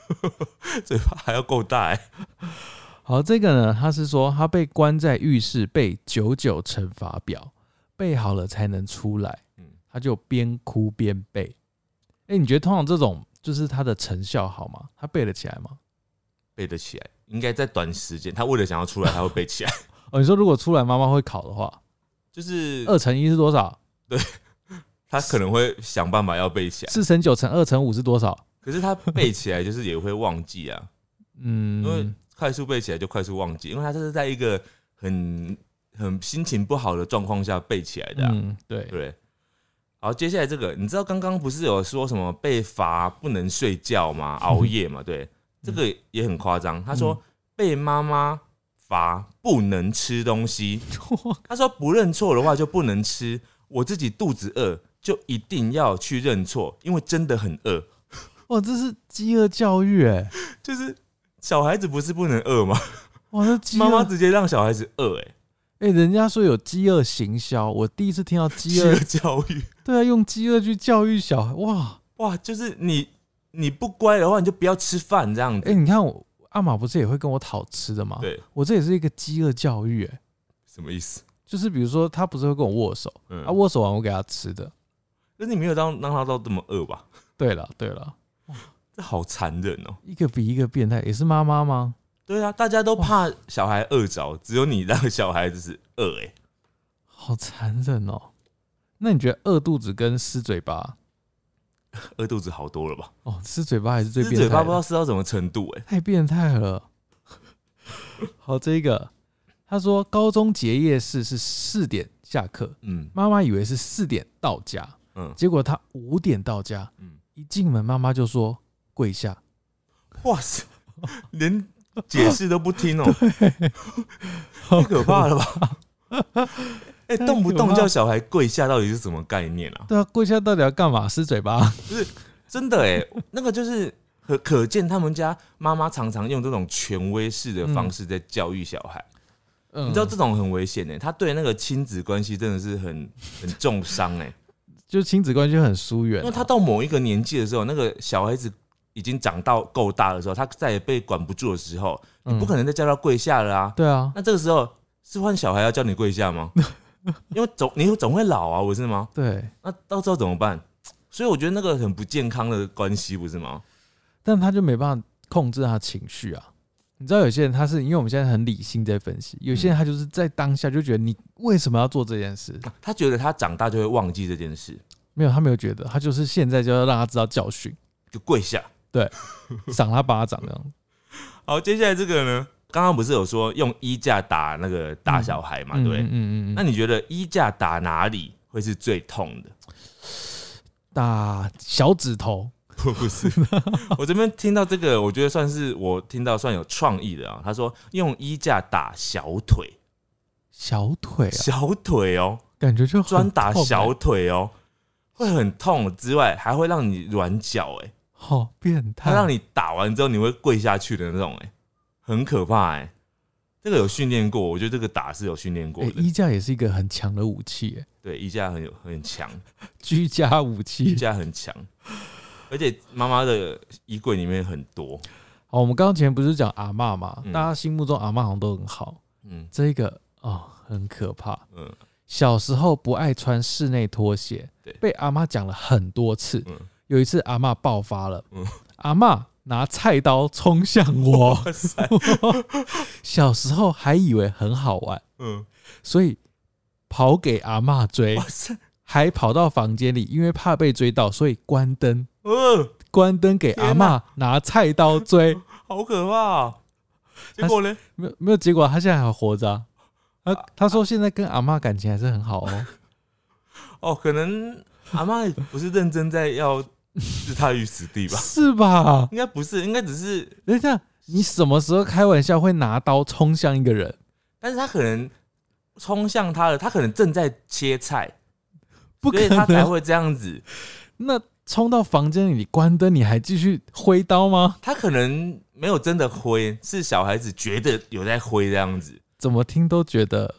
嘴巴还要够大哎、好，这个呢，他是说他被关在浴室背九九乘法表，背好了才能出来。嗯他就边哭边背。哎、你觉得通常这种就是他的成效好吗？他背得起来吗？背得起来，应该在短时间。他为了想要出来，他会背起来。哦，你说如果出来妈妈会考的话，就是二乘一是多少？对他可能会想办法要背起来，四乘九乘二乘五是多少？可是他背起来就是也会忘记啊，因为嗯，快速背起来就快速忘记，因为他这是在一个很很心情不好的状况下背起来的、啊。嗯，对，对。好，接下来这个，你知道刚刚不是有说什么被罚不能睡觉吗？熬夜嘛，对，这个也很夸张。他说被妈妈罚不能吃东西，他说不认错的话就不能吃，我自己肚子饿就一定要去认错，因为真的很饿。哇，这是饥饿教育哎、就是小孩子不是不能饿吗？哇，那妈妈直接让小孩子饿、哎，哎、人家说有饥饿行销，我第一次听到饥饿饿，教育，对啊，用饥饿去教育小孩，哇，哇，就是你你不乖的话，你就不要吃饭这样哎、子。你看我阿玛不是也会跟我讨吃的吗？对，我这也是一个饥饿教育哎、什么意思？就是比如说他不是会跟我握手，嗯啊，握手完我给他吃的。可是你没有让让他到这么饿吧？对了对了，这好残忍哦、一个比一个变态，也是妈妈吗？对啊，大家都怕小孩饿着，只有你让小孩子是饿哎、好残忍哦。那你觉得饿肚子跟撕嘴巴？饿肚子好多了吧？哦，撕嘴巴还是最吃变态的，嘴巴不知道撕到什么程度哎、太变态了。好，这个。他说高中结业式是四点下课，嗯。妈妈以为是四点到家，嗯。结果他五点到家，嗯，一进门妈妈就说跪下。哇塞，连解释都不听哦、太可怕了吧？哎、太动不动叫小孩跪下，到底是什么概念啊？对啊，跪下到底要干嘛？撕嘴巴？是真的哎、那个就是可可见他们家妈妈常常用这种权威式的方式在教育小孩。嗯你知道这种很危险哎、他对那个亲子关系真的是很很重伤哎、就亲子关系很疏远啊、因为他到某一个年纪的时候，那个小孩子已经长到够大的时候，他再也被管不住的时候，你不可能再叫他跪下了啊。对啊，那这个时候是换小孩要叫你跪下吗？因为总你总会老啊，不是吗？对，那到时候怎么办？所以我觉得那个很不健康的关系，不是吗？但他就没办法控制他情绪啊。你知道有些人他是因为我们现在很理性在分析，有些人他就是在当下就觉得你为什么要做这件事？他觉得他长大就会忘记这件事，没有，他没有觉得，他就是现在就要让他知道教训，就跪下。赏他巴掌这样。好，接下来这个呢？刚刚不是有说用衣架打那个打小孩嘛，对？嗯嗯那你觉得衣架打哪里会是最痛的？打小指头，不不是，我这边听到这个，我觉得算是我听到算有创意的啊。他说用衣架打小腿，小腿啊，小腿哦，感觉就很专打小欸，腿哦，会很痛之外，还会让你软脚哎，好变态，他让你打完之后你会跪下去的那种哎，很可怕哎。这个有训练过，我觉得这个打是有训练过欸的。衣架也是一个很强的武器，哎，对，衣架很有很强，居家武衣器。架很强，而且妈妈的衣柜里面很多。好，我们刚刚前面不是讲阿嬷嘛，嗯大家心目中阿嬷好像都很好，嗯这个哦很可怕。嗯小时候不爱穿室内拖鞋对，被阿妈讲了很多次。嗯，有一次阿妈爆发了，嗯。阿妈拿菜刀冲向我，小时候还以为很好玩，嗯，所以跑给阿妈追还跑到房间里，因为怕被追到，所以关灯，嗯，关灯给阿天妈拿菜刀追，好可怕、啊！结果呢？没有没有结果，他现在还活着啊、他他说现在跟阿妈感情还是很好哦。哦，可能阿妈不是认真在要置他于死地吧？是吧？应该不是，应该只是，等一下，你什么时候开玩笑会拿刀冲向一个人？但是他可能冲向他了，他可能正在切菜，不可所以他才能。会这样子。那冲到房间里，你关灯，你还继续挥刀吗？他可能没有真的挥，是小孩子觉得有在挥这样子。怎么听都觉得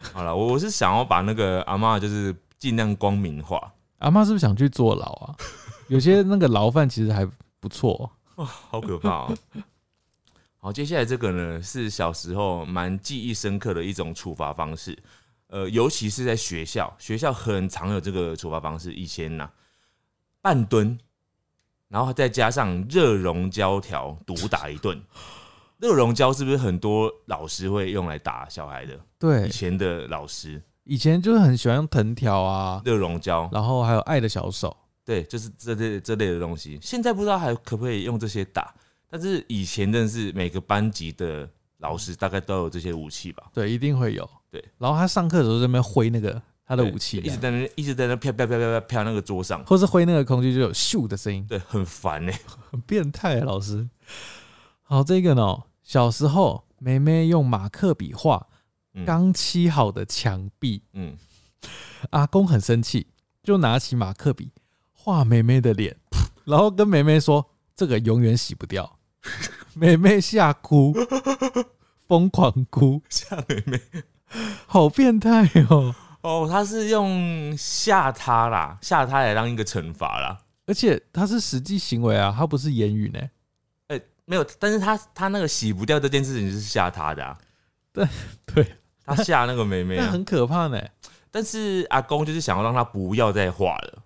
好了，我我是想要把那个阿妈就是尽量光明化，阿妈是不是想去坐牢啊？有些那个牢饭其实还不错。好可怕哦。好，接下来这个呢是小时候蛮记忆深刻的一种处罚方式，呃，尤其是在学校，学校很常有这个处罚方式。以前呐、半蹲，然后再加上热熔胶条毒打一顿。热熔胶是不是很多老师会用来打小孩的？对以，前的老师以前就是很喜欢用藤条啊，热熔胶，然后还有爱的小手。对，就是这类这类的东西。现在不知道还可不可以用这些打，但是以前真的是每个班级的老师大概都有这些武器吧。对，一定会有。对，然后他上课的时候在那边挥那个他的武器一直在那一直在那飘飘飘飘飘飘那个桌上，或是挥那个空气就有咻的声音，对，很烦欸呢、很变态、啊。老师，好，这个呢，小时候妹妹用马克笔画嗯刚漆好的墙壁，嗯，阿公很生气，就拿起马克笔画妹妹的脸，然后跟梅梅说这个永远洗不掉，梅梅吓哭，疯狂哭，吓妹妹。好变态哦！哦，他是用吓他啦，吓他来当一个惩罚啦。而且他是实际行为啊，他不是言语呢。哎、没有，但是他他那个洗不掉这件事情是吓他的啊，对，他 吓那个妹妹很可怕呢。但是阿公就是想要让他不要再画了，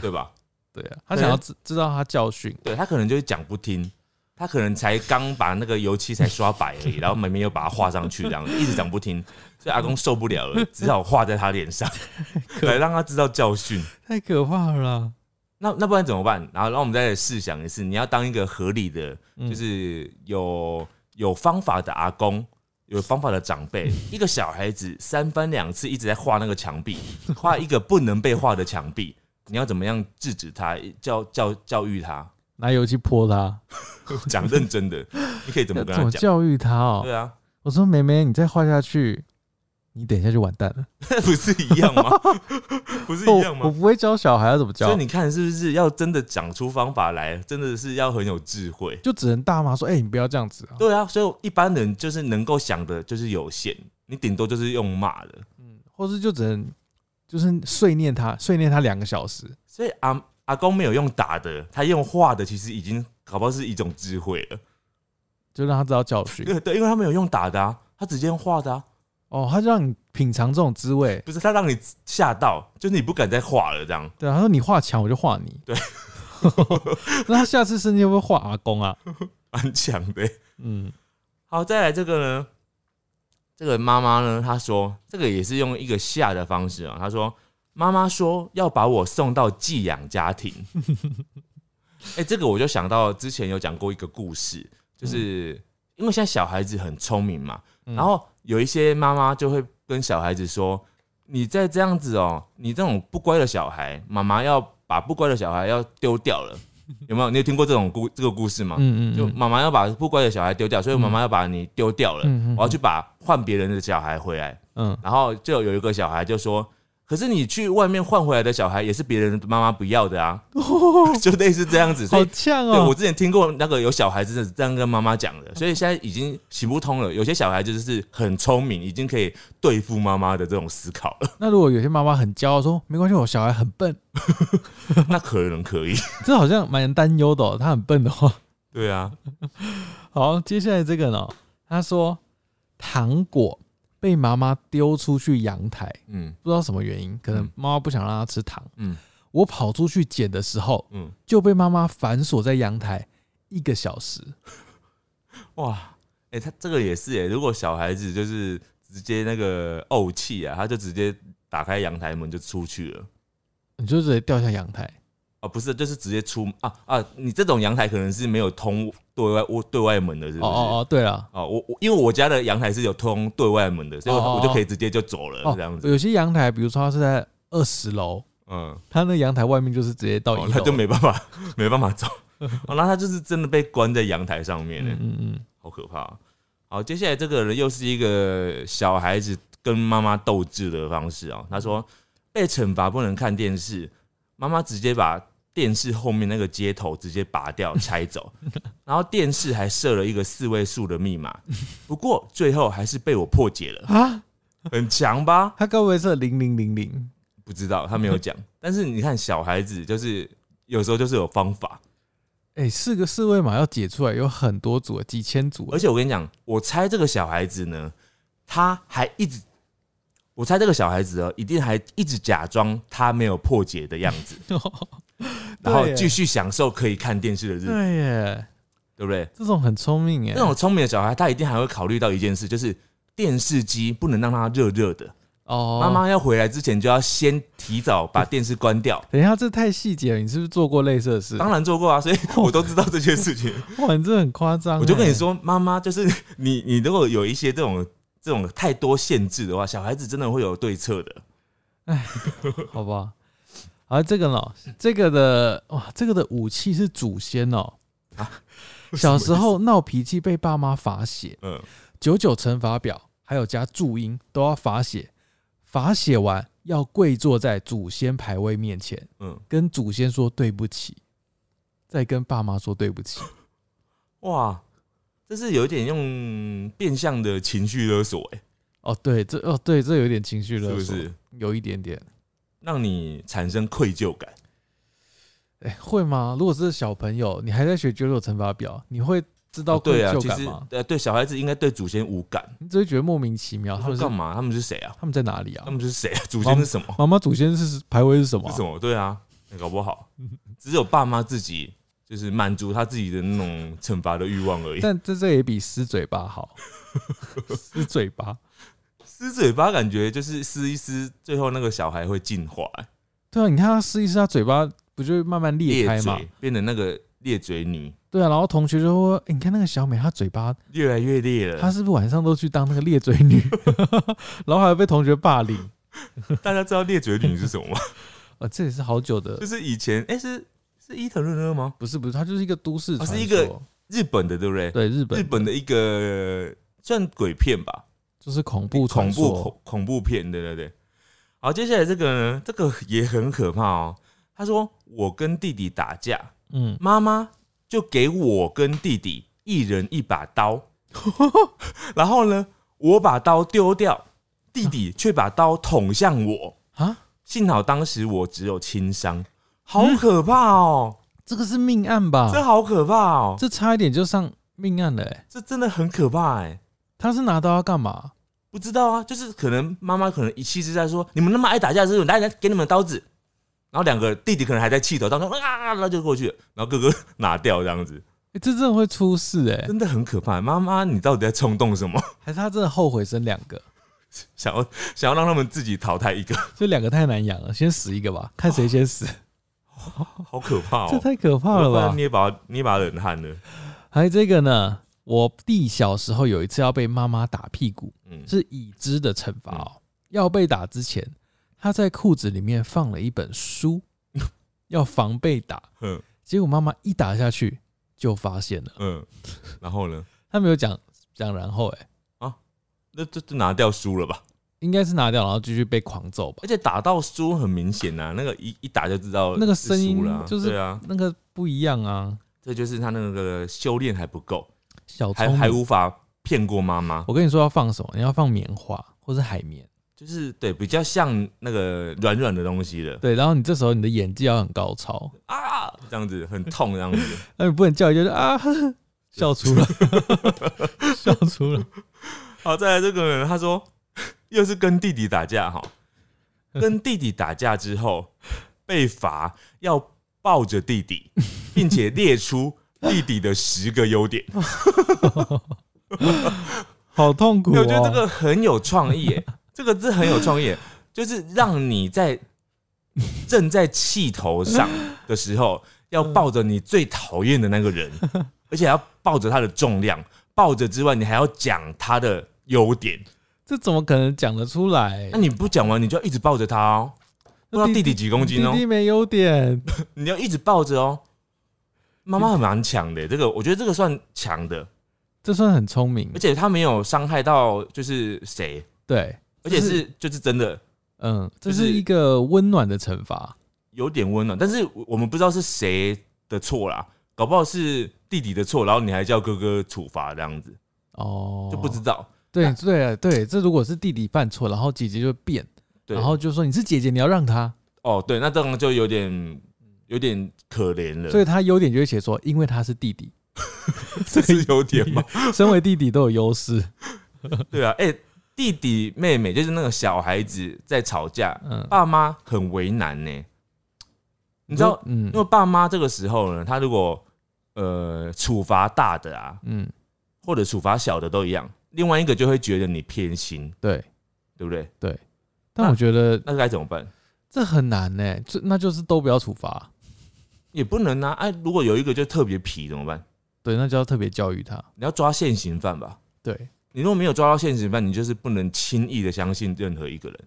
对吧？对啊，他想要知知道他教训，对他可能就是讲不听，他可能才刚把那个油漆才刷白而已，然后妹妹又把它画上去，这样一直讲不听，所以阿公受不了了，只好画在他脸上，来让他知道教训。太可怕了啦。那那不然怎么办？然后让我们再来试想一次，你要当一个合理的，嗯就是有有方法的阿公，有方法的长辈，一个小孩子三番两次一直在画那个墙壁，画一个不能被画的墙壁，你要怎么样制止他，教教教育他？拿油漆泼他，讲认真的，你可以怎么要跟他讲？教育他哦？对啊，我说妹妹，你再画下去，你等一下就完蛋了。不是一样吗？不是一样吗？我我不会教小孩要怎么教所以，你看是不是要真的讲出方法来，真的是要很有智慧。就只能大骂说：“哎、你不要这样子啊对啊，所以一般人就是能够想的就是有限，你顶多就是用骂的。！”嗯，或是就只能就是碎念他，碎念他两个小时。所以阿阿公没有用打的，他用画的，其实已经搞不好是一种智慧了。就让他知道教训对对，因为他没有用打的啊，他直接用画的啊，哦，他就让你品尝这种滋味。不是他让你吓到，就是你不敢再画了这样。对啊，他说你画墙我就画你。对，那他下次是你会不会画阿公啊？蛮强的欸。嗯，好，再来这个呢，这个妈妈呢，她说这个也是用一个吓的方式啊。她说妈妈说要把我送到寄养家庭。哎、这个我就想到之前有讲过一个故事，就是因为现在小孩子很聪明嘛，嗯然后有一些妈妈就会跟小孩子说：“你再这样子哦，你这种不乖的小孩，妈妈要把不乖的小孩要丢掉了。” 有没有？你有听过这种故这个故事吗？嗯嗯，就嗯妈妈要把不乖的小孩丢掉，所以妈妈要把你丢掉了。我要去把换别人的小孩回来，嗯，然后就有一个小孩就说：“可是你去外面换回来的小孩也是别人的妈妈不要的啊。” 就类似这样子，所好呛哦。我之前听过那个有小孩子是这样跟妈妈讲的，所以现在已经行不通了。有些小孩就是很聪明，已经可以对付妈妈的这种思考了，那如果有些妈妈很骄傲说没关系，我小孩很笨，那可能可以。这好像蛮担忧的、哦。他很笨的话，对啊，好，接下来这个呢？他说糖果被妈妈丢出去阳台，嗯不知道什么原因，可能嗯妈妈不想让他吃糖。嗯我跑出去捡的时候，嗯，就被妈妈反锁在阳台一个小时。哇，哎、他这个也是哎、如果小孩子就是直接那个怄气啊，他就直接打开阳台门就出去了。你就直接掉下阳台，哦，不是，就是直接出啊啊！你这种阳台可能是没有通对外对外门的，是不是？哦哦哦，对了，哦，我我因为我家的阳台是有通对外门的，所以我就可以直接就走了，哦这样子。有些阳台，比如说它是在二十楼，嗯，它那阳台外面就是直接到一楼，哦那就没办法没办法走。哦，那他就是真的被关在阳台上面呢嗯，嗯嗯，好可怕、啊。好，接下来这个人又是一个小孩子跟妈妈斗智的方式啊。他说被惩罚不能看电视，妈妈直接把电视后面那个接头直接拔掉 拆走，然后电视还设了一个四位数的密码，不过最后还是被我破解了，啊，很强吧？他该不会是零零零零？不知道他没有讲，但是你看小孩子就是有时候就是有方法，哎，四个四位码要解出来，有很多组，几千组，而且我跟你讲，我猜这个小孩子呢，他还一直，我猜这个小孩子哦，一定还一直假装他没有破解的样子，然后继续享受可以看电视的日子，对耶，对不对？这种很聪明耶，那种聪明的小孩，他一定还会考虑到一件事，就是电视机不能让它热热的，哦，妈妈要回来之前就要先提早把电视关掉。等一下，这太细节了，你是不是做过类似的事？当然做过啊，所以我都知道这些事情。哇，你这很夸张。我就跟你，说，妈妈就是你，你如果有一些这种这种太多限制的话，小孩子真的会有对策的。哎 好吧？而，这个呢，这个的哇，这个的武器是祖先哦。小时候闹脾气被爸妈罚写，嗯，九九乘法表还有加注音都要罚写，罚写完要跪坐在祖先牌位面前，嗯，跟祖先说对不起，再跟爸妈说对不起。哇，这是有一点用变相的情绪勒索、欸，哦，对，这哦对，这有点情绪勒索，是不是？有一点点。让你产生愧疚感？哎、会吗？如果是小朋友，你还在学九九乘法表，你会知道愧疚感吗？呃，对小孩子应该对祖先无感。你只会觉得莫名其妙，他们是他们干嘛？他们是谁啊？他们在哪里啊他？们是谁啊？祖先是什么？妈妈祖先是排位是什么啊、是什么？对啊，搞不好只有爸妈自己就是满足他自己的那种惩罚的欲望而已。但这这也比撕嘴巴好，撕嘴巴。撕嘴巴感觉就是撕一撕，最后那个小孩会进化，对啊，你看他撕一撕，他嘴巴不就会慢慢裂裂开嘛？变成那个裂嘴女，对啊，然后同学就说：“欸你看那个小美，她嘴巴，越来越裂了。她是不是晚上都去当那个裂嘴女？然后还被同学霸凌。大家知道裂嘴女是什么吗？啊，这也是好久的就，是以前哎、是是伊藤润二吗？不是不是，它就是一个都市传说，哦是一个日本的对不对？对日本日本的一个算鬼片吧，就是恐怖恐传说怖恐恐怖片，对对对。好，接下来这个呢，这个也很可怕哦。他说我跟弟弟打架，嗯，妈妈就给我跟弟弟一人一把刀，然后呢，我把刀丢掉，弟弟却把刀捅向我。啊，幸好当时我只有轻伤，好可怕哦！这个是命案吧？这好可怕哦！这这差一点就上命案了、欸，这真的很可怕哎！他是拿刀要干嘛？不知道啊，就是可能妈妈可能一气之下说：“你们那么爱打架，是不是？来来，给你们刀子。”然后两个弟弟可能还在气头当中啊，那就过去了，然后哥哥拿掉这样子，欸这真的会出事哎、真的很可怕。妈妈，你到底在冲动什么？还是他真的后悔生两个？想要想要让他们自己淘汰一个，这两个太难养了，先死一个吧，看谁先死。好可怕哦！这太可怕了吧？捏把捏把冷汗了。还有这个呢，我弟小时候有一次要被妈妈打屁股，嗯，是已知的惩罚哦。要被打之前，他在裤子里面放了一本书，要防被打。嗯结果妈妈一打下去就发现了，嗯，然后呢？他没有讲讲然后、欸，那这就拿掉书了吧？应该是拿掉，然后继续被狂揍吧而。且打到输很明显呐、那个一一打就知道那个是声音就是对啊，那个不一样啊，这就是他那个修炼还不够，小。还还无法骗过妈妈，我跟你说要放什么？你要放棉花或是海绵。就是对比较像那个软软的东西的对，然后你这时候你的演技要很高超，啊，这样子很痛这样子。那你不能叫一叫就啊，笑出了，笑出了。好，再来这个人，他说又是跟弟弟打架哈，跟弟弟打架之后被罚要抱着弟弟，并且列出弟弟的十个优点。好痛苦、哦。我觉得这个很有创意耶，这个字很有创意耶，就是让你在正在气头上的时候，要抱着你最讨厌的那个人，而且要抱着他的重量，抱着之外，你还要讲他的优点。这怎么可能讲得出来那？你不讲完，你就要一直抱着他哦。不知道弟弟几公斤哦弟，弟没优点，你要一直抱着哦。妈妈很蛮强的，这个我觉得这个算强的，这算很聪明而。且他没有伤害到就是谁，对，而且是就是真的嗯，这就是是一个温暖的惩罚。有点温暖，但是我们不知道是谁的错啦，搞不好是弟弟的错，然后你还叫哥哥处罚这样子，哦，就不知道。对对啊对，这如果是弟弟犯错，然后姐姐就变，对，然后就说你是姐姐，你要让他，哦，对，那这样就有点有点可怜了，所以他优点就会写说，因为他是弟弟，这是优点吗？身为弟弟都有优势。对啊，哎、弟弟妹妹就是那个小孩子在吵架，嗯，爸妈很为难呢。你知道，嗯因为爸妈这个时候呢，他如果呃处罚大的啊，嗯，或者处罚小的都一样，另外一个就会觉得你偏心，对，对不对？对但我觉得那该怎么办？这很难呢，这那就是都不要处罚，也不能啊！哎，如果有一个就特别皮怎么办？对，那就要特别教育他。你要抓现行犯吧。对，你如果没有抓到现行犯，你就是不能轻易的相信任何一个人。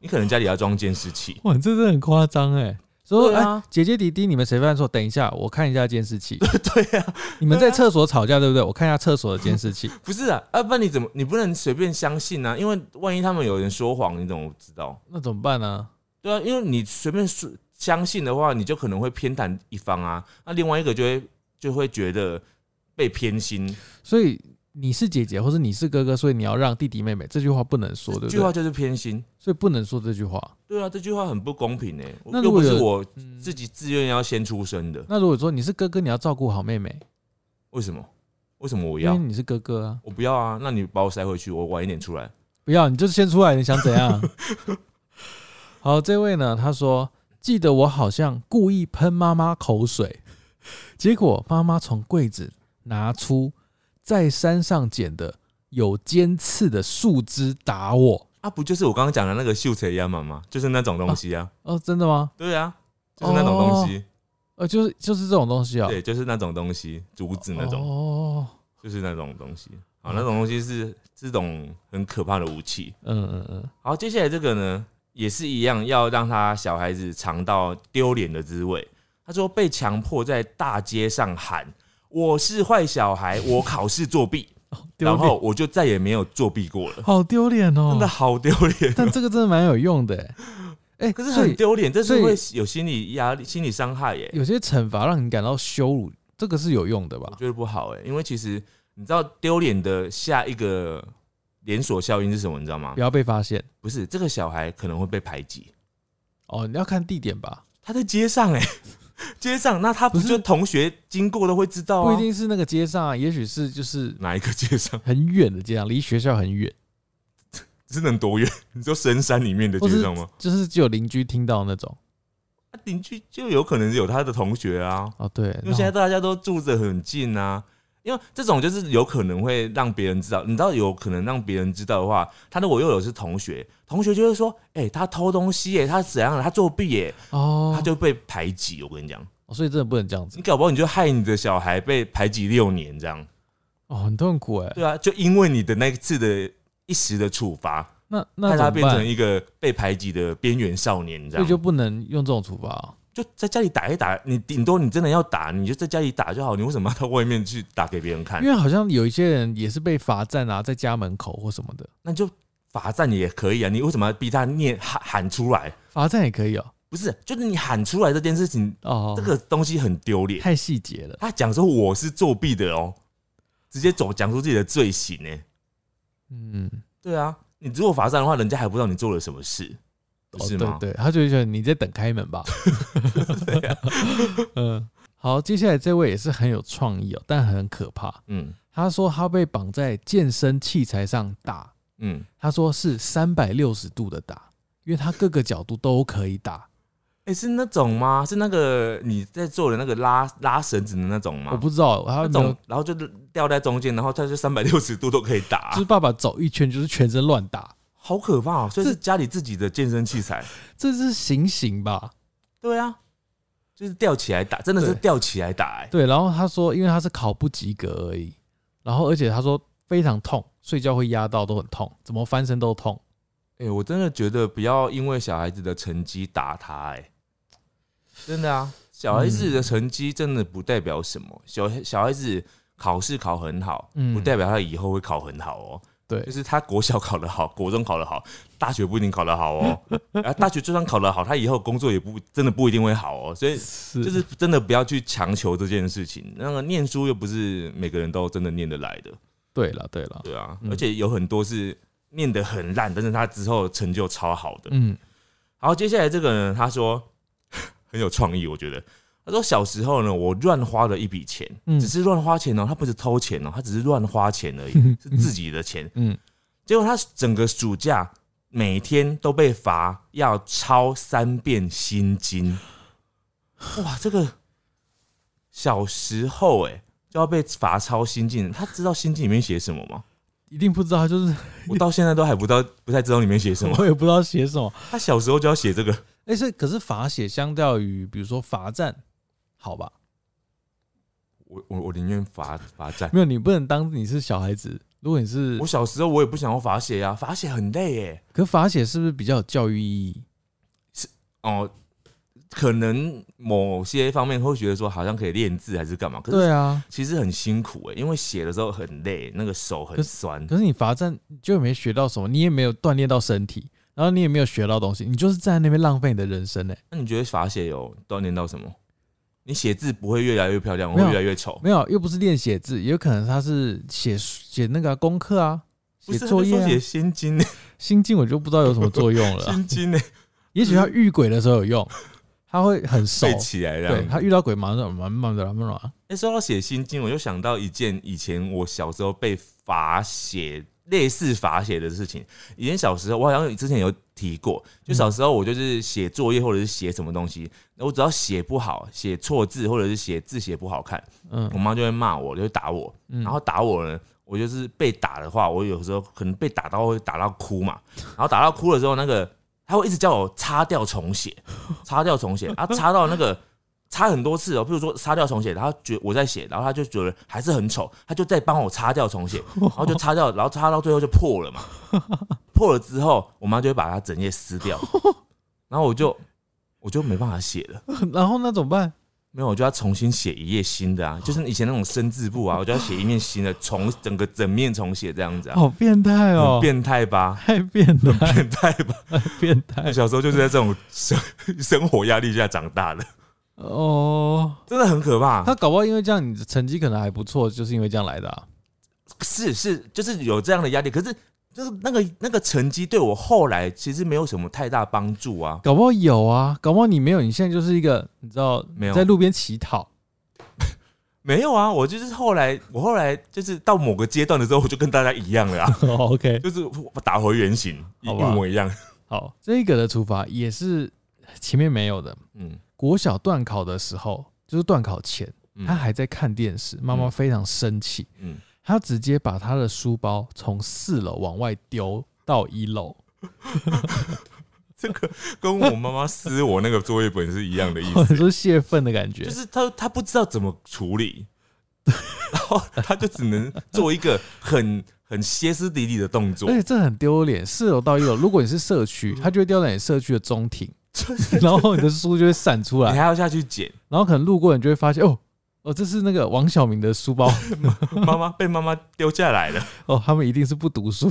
你可能家里要装监视器。哇，这真的很夸张哎。说哎、对啊姐姐弟弟，你们谁犯错？等一下，我看一下监视器。对啊，你们在厕所吵架对不对？我看一下厕所的监视器。不是啊，啊，不然你怎么你不能随便相信啊？因为万一他们有人说谎，你怎么知道？那怎么办呢？对啊，因为你随便说相信的话，你就可能会偏袒一方啊，那另外一个就会就会觉得被偏心，所以你是姐姐或者你是哥哥，所以你要让弟弟妹妹，这句话不能说，对不对？这句话就是偏心。所以不能说这句话。对啊，这句话很不公平哎、那如果是我嗯自己自愿要先出生的，那如果说你是哥哥，你要照顾好妹妹，为什么？为什么我要？因为你是哥哥啊。我不要啊！那你把我塞回去，我晚一点出来。不要，你就是先出来，你想怎样？好，这位呢，他说记得我好像故意喷妈妈口水，结果妈妈从柜子拿出在山上捡的有尖刺的树枝打我。啊，不就是我刚刚讲的那个秀才亚马吗？就是那种东西啊。哦，真的吗？对啊，就是那种东西。呃，就是就是这种东西哦。对，就是那种东西，竹子那种，哦，就是那种东西。啊，那种东西是这种很可怕的武器。嗯嗯嗯，好，接下来这个呢，也是一样，要让他小孩子尝到丢脸的滋味。他说被强迫在大街上喊“我是坏小孩，我考试作弊”，然后，我就再也没有作弊过了。好丢脸哦。真的好丢脸，但这个真的蛮有用的欸。哎、可是很丢脸，这是会有心理压力、心理伤害耶。有些惩罚让你感到羞辱，这个是有用的吧我？觉得不好哎，因为其实你知道丢脸的下一个连锁效应是什么？你知道吗不？要被发现不是，这个小孩可能会被排挤。哦。你要看地点吧，他在街上哎，街上，那他不不是就同学经过都会知道啊？不一定是那个街上啊，也许是就是哪一个街上？很远的街上，离学校很远，是能多远？你说深山里面的街上吗？就是只有邻居听到那种。啊邻居就有可能有他的同学啊，哦，对，因为现在大家都住着很近啊。因为这种就是有可能会让别人知道，你知道有可能让别人知道的话，他如果又有是同学，同学就会说，哎、他偷东西耶，他怎样了，他作弊耶，哦，他就被排挤。我跟你讲，哦所以真的不能这样子你搞不好你就害你的小孩被排挤六年这样。哦，很痛苦哎。对啊，就因为你的那一次的一时的处罚，那那他？变成一个被排挤的边缘少年，这样所以就不能用这种处罚哦。就在家里打一打，你顶多你真的要打，你就在家里打就好，你为什么要到外面去打给别人看因？为好像有一些人也是被罚站啊，在家门口或什么的，那就罚站也可以啊，你为什么要逼他念喊喊出来？罚站也可以哦。不是，就是你喊出来这件事情，哦，这个东西很丢脸。太细节了。他讲说我是作弊的哦，直接走讲出自己的罪行呢。嗯，对啊，你如果罚站的话，人家还不知道你做了什么事，不哦是吗？对对，他就觉得你在等开门吧。嗯，好，接下来这位也是很有创意哦，但很可怕。嗯他说他被绑在健身器材上打，嗯，他说是三百六十度的打，因为他各个角度都可以打。哎、是那种吗？是那个你在做的那个拉拉绳子的那种吗？我不知道他那有没有种，然后就吊在中间，然后他就三百六十度都可以打、就是爸爸走一圈就是全身乱打，好可怕、哦！所以是家里自己的健身器材。这是行刑吧？对啊，就是吊起来打，真的是吊起来打、哎，对，然后他说，因为他是考不及格而已，然后而且他说非常痛，睡觉会压到都很痛，怎么翻身都痛。哎、我真的觉得不要因为小孩子的成绩打他、哎，真的啊，小孩子的成绩真的不代表什么。小小孩子考试考很好，嗯不代表他以后会考很好哦。对就，是他国小考得好，国中考得好，大学不一定考得好哦。啊，大学就算考得好，他以后工作也不真的不一定会好哦。所以就是真的不要去强求这件事情。那个念书又不是每个人都真的念得来的，对了对了，对啊。嗯而且有很多是念得很烂，但是他之后成就超好的。嗯，好，接下来这个呢，他说 很有创意，我觉得。他说小时候呢，我乱花了一笔钱，嗯只是乱花钱哦，他不是偷钱哦，他只是乱花钱而已，是自己的钱。嗯，结果他整个暑假每天都被罚要抄三遍心经。哇，这个小时候哎、就要被罚抄心经，他知道心经里面写什么吗？一定不知道，他就是我到现在都还不知道，不太知道里面写什么。我也不知道写什么。他小时候就要写这个，哎、是可是罚写相较于比如说罚站，好吧？我我我宁愿罚罚站。没有，你不能当你是小孩子。如果你是我，小时候我也不想要罚写呀、罚写很累耶。可罚写是不是比较有教育意义？是哦，可能某些方面会觉得说好像可以练字还是干嘛，可是对啊，其实很辛苦哎，因为写的时候很累，那个手很可酸。可是你罚站就没学到什么，你也没有锻炼到身体，然后你也没有学到东西，你就是站在那边浪费你的人生呢、那你觉得罚写有锻炼到什么？你写字不会越来越漂亮，会越来越丑？没有，又不是练写字，也有可能他是写写那个啊、功课啊，写作业。写心经呢？心经我就不知道有什么作用了啊，心经呢？也许他遇鬼的时候有用，他会很熟。对他遇到鬼马上慢慢的慢慢的，哎、说到写心经，我就想到一件以前我小时候被罚写类似罚写的事情。以前小时候，我好像之前有提过，就小时候我就是写作业或者是写什么东西，我只要写不好、写错字或者是写字写不好看，我嗯妈就会骂我，就会打我。嗯，然后打我呢，我就是被打的话，我有时候可能被打到会打到哭嘛，然后打到哭了之后，那个他会一直叫我擦掉重写，擦掉重写，啊，擦到那个擦很多次哦，比如说擦掉重写，然后觉我在写，然后他就觉得还是很丑，他就再帮我擦掉重写，然后就擦掉，然后擦到最后就破了嘛，破了之后，我妈就会把它整页撕掉，然后我就我就没办法写了。然后那怎么办？没有，我就要重新写一页新的啊，就是以前那种生字簿啊，我就要写一面新的，重整个整面重写这样子啊，好变态哦很，变态吧？太变态，变态吧？变态小时候就是在这种生生活压力下长大的，哦。真的很可怕。他搞不好因为这样，你的成绩可能还不错，就是因为这样来的啊。是是，就是有这样的压力，可是就是那个那个成绩对我后来其实没有什么太大帮助啊。搞不好有啊，搞不好你没有，你现在就是一个你知道没有在路边乞讨，没有啊，我就是后来我后来就是到某个阶段的时候，我就跟大家一样了啊，哦 OK，就是打回原形，一模一样。好，这个的处罚也是前面没有的。嗯，国小段考的时候，就是段考前，嗯他还在看电视，妈妈嗯非常生气，嗯，他直接把他的书包从四楼往外丢到一楼。这个跟我妈妈撕我那个作业本是一样的意思。你 说泄愤的感觉，就是他他不知道怎么处理，然后他就只能做一个很很歇斯底里的动作而。且这很丢脸。四楼到一楼，如果你是社区，他就会掉在你社区的中庭，然后你的书就会散出来，你还要下去捡，然后可能路过你就会发现，哦哦，这是那个王小明的书包，妈妈被妈妈丢下来了。哦，他们一定是不读书，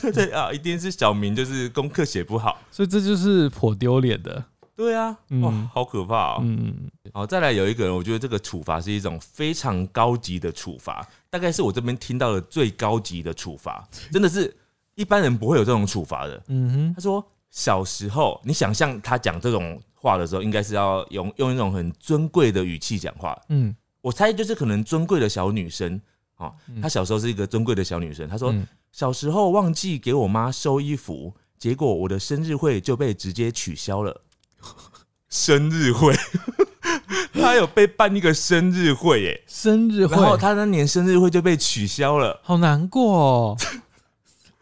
对对啊，一定是小明就是功课写不好。所以这就是颇丢脸的。对啊，嗯哇，好可怕哦。嗯，好，再来有一个人，我觉得这个处罚是一种非常高级的处罚，大概是我这边听到的最高级的处罚，真的是一般人不会有这种处罚的。嗯哼，他说小时候，你想象他讲这种话的时候，应该是要用用一种很尊贵的语气讲话。嗯我猜就是可能尊贵的小女生，她小时候是一个尊贵的小女生。她说嗯小时候忘记给我妈收衣服，结果我的生日会就被直接取消了。生日会，她有被办一个生日会耶，生日会然，后她那年生日会就被取消了。好难过哦。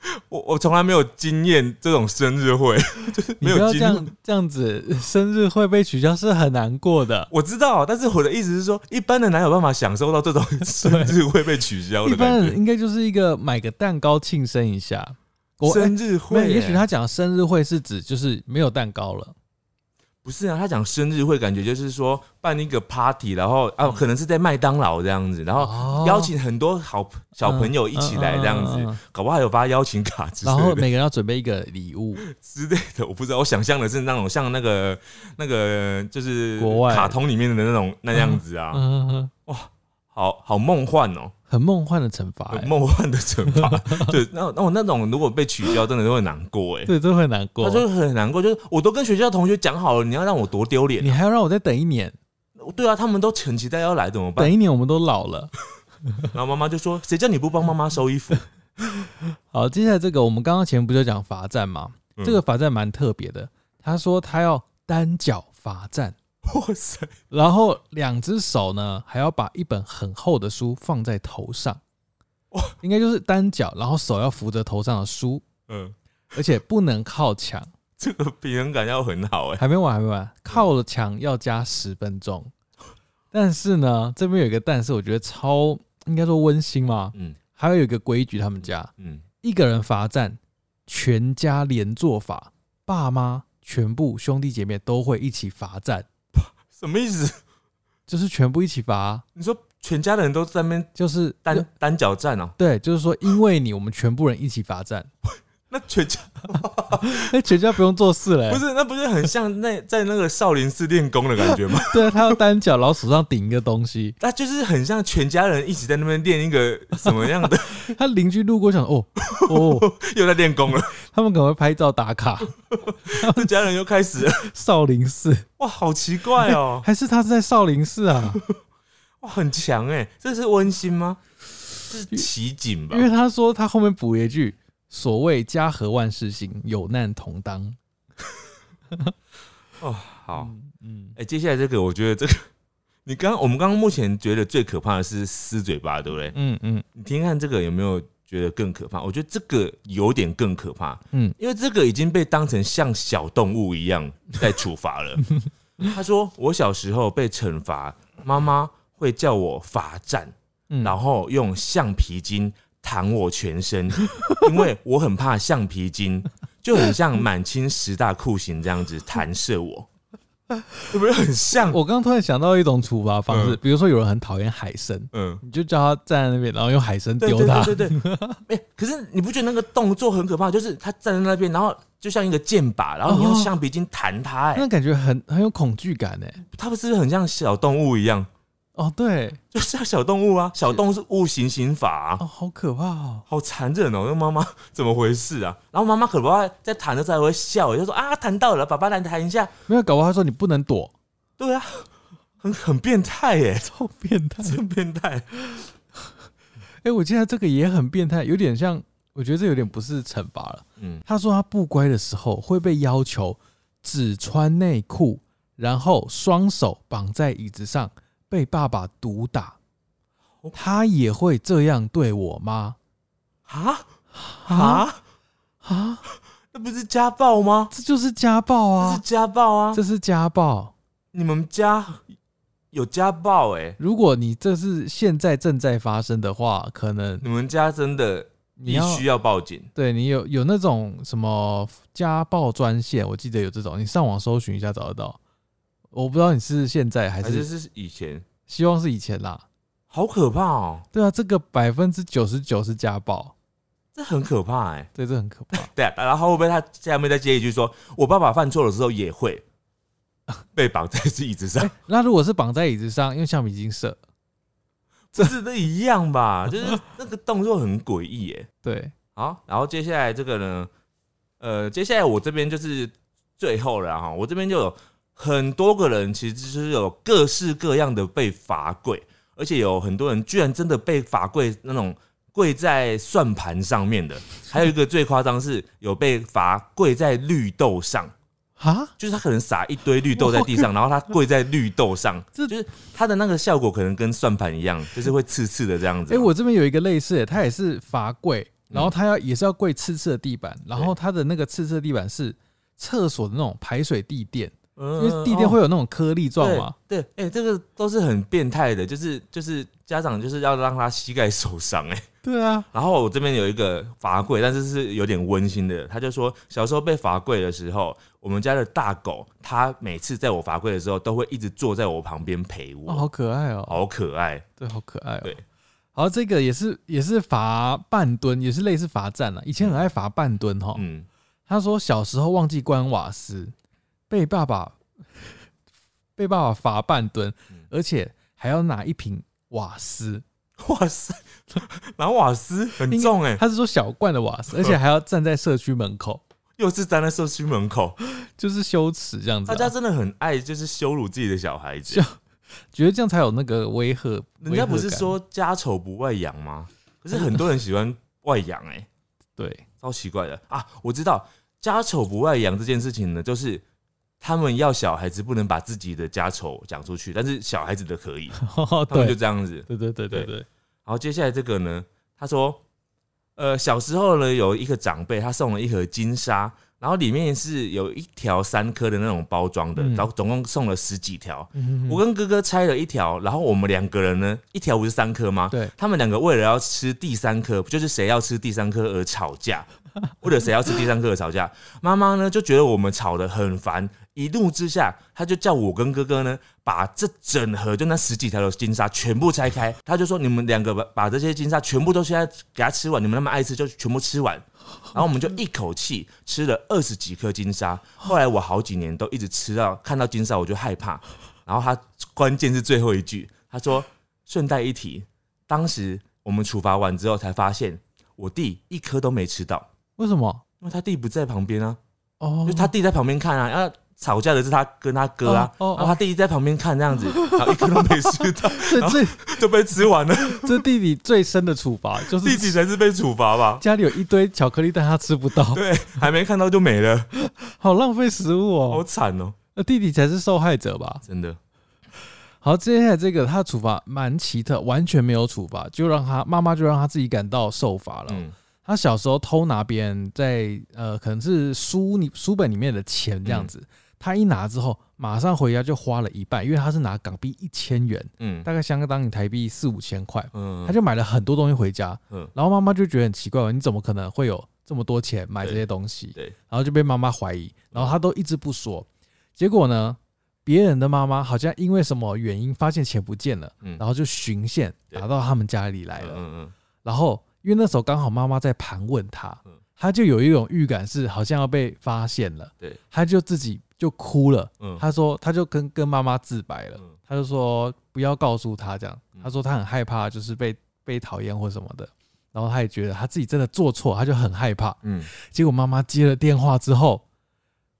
我我从来没有经验这种生日会，就是你没有经不要这样 这样子，生日会被取消是很难过的。我知道，但是我的意思是说，一般的哪有办法享受到这种生日会被取消一般的感觉？人应该就是一个买个蛋糕庆生一下。生日会耶，也许他讲生日会是指就是没有蛋糕了。不是啊，他讲生日会，感觉就是说办一个 party，然后啊，可能是在麦当劳这样子，然后哦。邀请很多好小朋友一起来这样子，嗯嗯。嗯嗯搞不好还有发邀请卡之类然后的每个人要准备一个礼物，之类的，我不知道，我想象的是那种像那个那个就是国外。卡通里面的那种那样子啊，嗯，嗯嗯。好好梦幻哦，很梦幻的惩罚、很欸，梦幻的惩罚，对，那那我那种如果被取消，真的是会难过哎。对，这会难过他。就很难过，就是我都跟学校同学讲好了，你要让我多丢脸你。还要让我再等一年，对啊，他们都很期待要来，怎么办等？一年我们都老了。然后妈妈就说：“谁叫你不帮妈妈收衣服 好，接下来这个我们刚刚前面不就讲罚站吗？？”嗯这个罚站蛮特别的，他说他要单脚罚站，哇塞，然后两只手呢还要把一本很厚的书放在头上，哇，应该就是单脚，然后手要扶着头上的书，嗯，而且不能靠墙。这个平衡感要很好哎。还没完，还没完，靠了墙要加十分钟。但是呢，这边有一个但是，我觉得超应该说温馨嘛。嗯。还有一个规矩，他们家。嗯，一个人罚站，全家连坐法，爸妈全部兄弟姐妹都会一起罚站，什么意思？就是全部一起罚，你说全家人都在那边就是单单脚站哦？对，就是说因为你，我们全部人一起罚站。那全家 那全家不用做事了、欸不是，那不是很像那在那个少林寺练功的感觉吗？对啊，他要单脚，然后手上顶一个东西。那就是很像全家人一起在那边练一个什么样的，他邻居路过想，哦哦，又在练功了，他们可能会拍照打卡。这家人又开始了，少林寺，哇，好奇怪哦，还是他是在少林寺啊？哇，很强哎，这是温馨吗？这是奇景吧因？为他说他后面补一句：“所谓家和万事兴，有难同当。哦，好，”嗯，哎、接下来这个，我觉得这个，你刚我们刚刚目前觉得最可怕的是撕嘴巴，对不对？嗯嗯你听听看这个有没有觉得更可怕？我觉得这个有点更可怕，嗯，因为这个已经被当成像小动物一样在处罚了。他说我小时候被惩罚，妈妈会叫我罚站，嗯然后用橡皮筋弹我全身，因为我很怕橡皮筋，就很像满清十大酷刑这样子弹射我，是不是很像？我刚刚突然想到一种处罚方式，嗯比如说有人很讨厌海参，嗯，你就叫他站在那边，然后用海参对丢他。对对 哎、可是你不觉得那个动作很可怕？就是他站在那边，然后就像一个箭靶，然后你用哦橡皮筋弹他、哎、那感觉很很有恐惧感哎。他不是很像小动物一样？哦，对，就像小动物啊，小动物是物刑刑法、啊哦，，好可怕哦。好残忍哦！那妈妈 怎么回事啊？然后妈妈可不好在弹的时候还会笑，就说啊弹到了，爸爸来弹一下。没有搞不好他说你不能躲，对啊，很很变态耶，超变态。真变态。哎、我记得这个也很变态，有点像，我觉得这有点不是惩罚了。嗯，他说他不乖的时候会被要求只穿内裤，然后双手绑在椅子上，被爸爸毒打。他也会这样对我吗？啊啊啊，啊！那不是家暴吗？这就是家暴啊！这是家暴啊！这是家暴。你们家有家暴哎、如果你这是现在正在发生的话，可能你们家真的必你要须要报警。对你有有那种什么家暴专线，我记得有这种，你上网搜寻一下找得到。我不知道你是现在还还是是是以前，希望是以前啦。好可怕哦！对啊，这个百分之九十九是家暴，这很可怕哎、对，这很可怕。对啊，然后会不会他下面再接一句说，我爸爸犯错的时候也会 被绑在椅子上？那如果是绑在椅子上，用橡皮筋射，这是都一样吧？就是那个动作很诡异哎。对，好，然后接下来这个呢，呃，接下来我这边就是最后了哈，我这边就有很多个人，其实就是有各式各样的被罚跪，而且有很多人居然真的被罚跪那种跪在算盘上面的，还有一个最夸张是有被罚跪在绿豆上。哈，就是他可能撒一堆绿豆在地上，然后他跪在绿豆上，这就是他的那个效果可能跟算盘一样，就是会刺刺的这样子哎、嘛。我这边有一个类似的，他也是罚跪，然后他要也是要跪刺刺的地板，然后他的那个刺刺的地板是厕所的那种排水地垫，因因为地垫会有那种颗粒状嘛。哦对，哎、欸这个都是很变态的，就是就是家长就是要让他膝盖受伤，哎，对啊，然后我这边有一个罚跪，但是是有点温馨的，他就说小时候被罚跪的时候，我们家的大狗，它每次在我罚跪的时候，都会一直坐在我旁边陪我，哦，好可爱哦，好可爱，对，好可爱哦。对，好，这个也是也是罚半蹲，也是类似罚站了。以前很爱罚半蹲哈。嗯，他说小时候忘记关瓦斯，被爸爸被爸爸罚半蹲嗯，而且还要拿一瓶瓦斯。瓦斯，拿瓦斯很重哎、他是说小罐的瓦斯，而且还要站在社区门口，又是站在社区门口，就是羞耻这样子、啊。大家真的很爱就是羞辱自己的小孩子，觉得这样才有那个威吓。人家不是说家丑不外扬吗？可是很多人喜欢外扬哎、对？超奇怪的啊！我知道家丑不外扬这件事情呢，就是他们要小孩子不能把自己的家丑讲出去，但是小孩子的可以，他们就对这样子。对对对对对对，然后接下来这个呢，他说，呃，小时候呢有一个长辈他送了一盒金沙，然后里面是有一条三颗的那种包装的，嗯然后总共送了十几条。嗯我跟哥哥拆了一条，然后我们两个人呢，一条不是三颗吗？对他们两个为了要吃第三颗，就是谁要吃第三颗而吵架，或者谁要吃第三颗而吵架。妈妈呢就觉得我们吵得很烦，一怒之下，他就叫我跟哥哥呢，把这整盒就那十几条的金沙全部拆开。他就说：“你们两个把把这些金沙全部都现在给他吃完，你们那么爱吃就全部吃完。”然后我们就一口气吃了二十几颗金沙。后来我好几年都一直吃到看到金沙我就害怕。然后他关键是最后一句，他说：“顺带一提，当时我们处罚完之后才发现，我弟一颗都没吃到，为什么？因为他弟不在旁边啊。”哦，就他弟在旁边看啊，然后吵架的是他跟他哥啊，哦哦哦然后他弟弟在旁边看这样子，然后一颗都没吃到，这这 就被吃完了。这弟弟最深的处罚就是弟弟才是被处罚吧？家里有一堆巧克力，但他吃不到，对，还没看到就没了，好浪费食物哦好哦。惨哦，那弟弟才是受害者吧？真的。好，接下来这个他的处罚蛮奇特，完全没有处罚，就让他妈妈就让他自己感到受罚了。嗯他小时候偷拿别人在呃可能是书里书本里面的钱这样子，他一拿之后，马上回家就花了一半，因为他是拿港币一千元，嗯大概相当于台币四五千块，嗯他就买了很多东西回家。嗯然后妈妈就觉得很奇怪，你怎么可能会有这么多钱买这些东西？对，然后就被妈妈怀疑，然后他都一直不说。结果呢，别人的妈妈好像因为什么原因发现钱不见了，嗯然后就循线对打到他们家里来了。嗯嗯然后因为那时候刚好妈妈在盘问他嗯，他就有一种预感是好像要被发现了，对，他就自己就哭了。嗯他说，他就跟跟妈妈自白了，嗯他就说不要告诉他这样嗯，他说他很害怕，就是被被讨厌或什么的。然后他也觉得他自己真的做错，他就很害怕。嗯结果妈妈接了电话之后，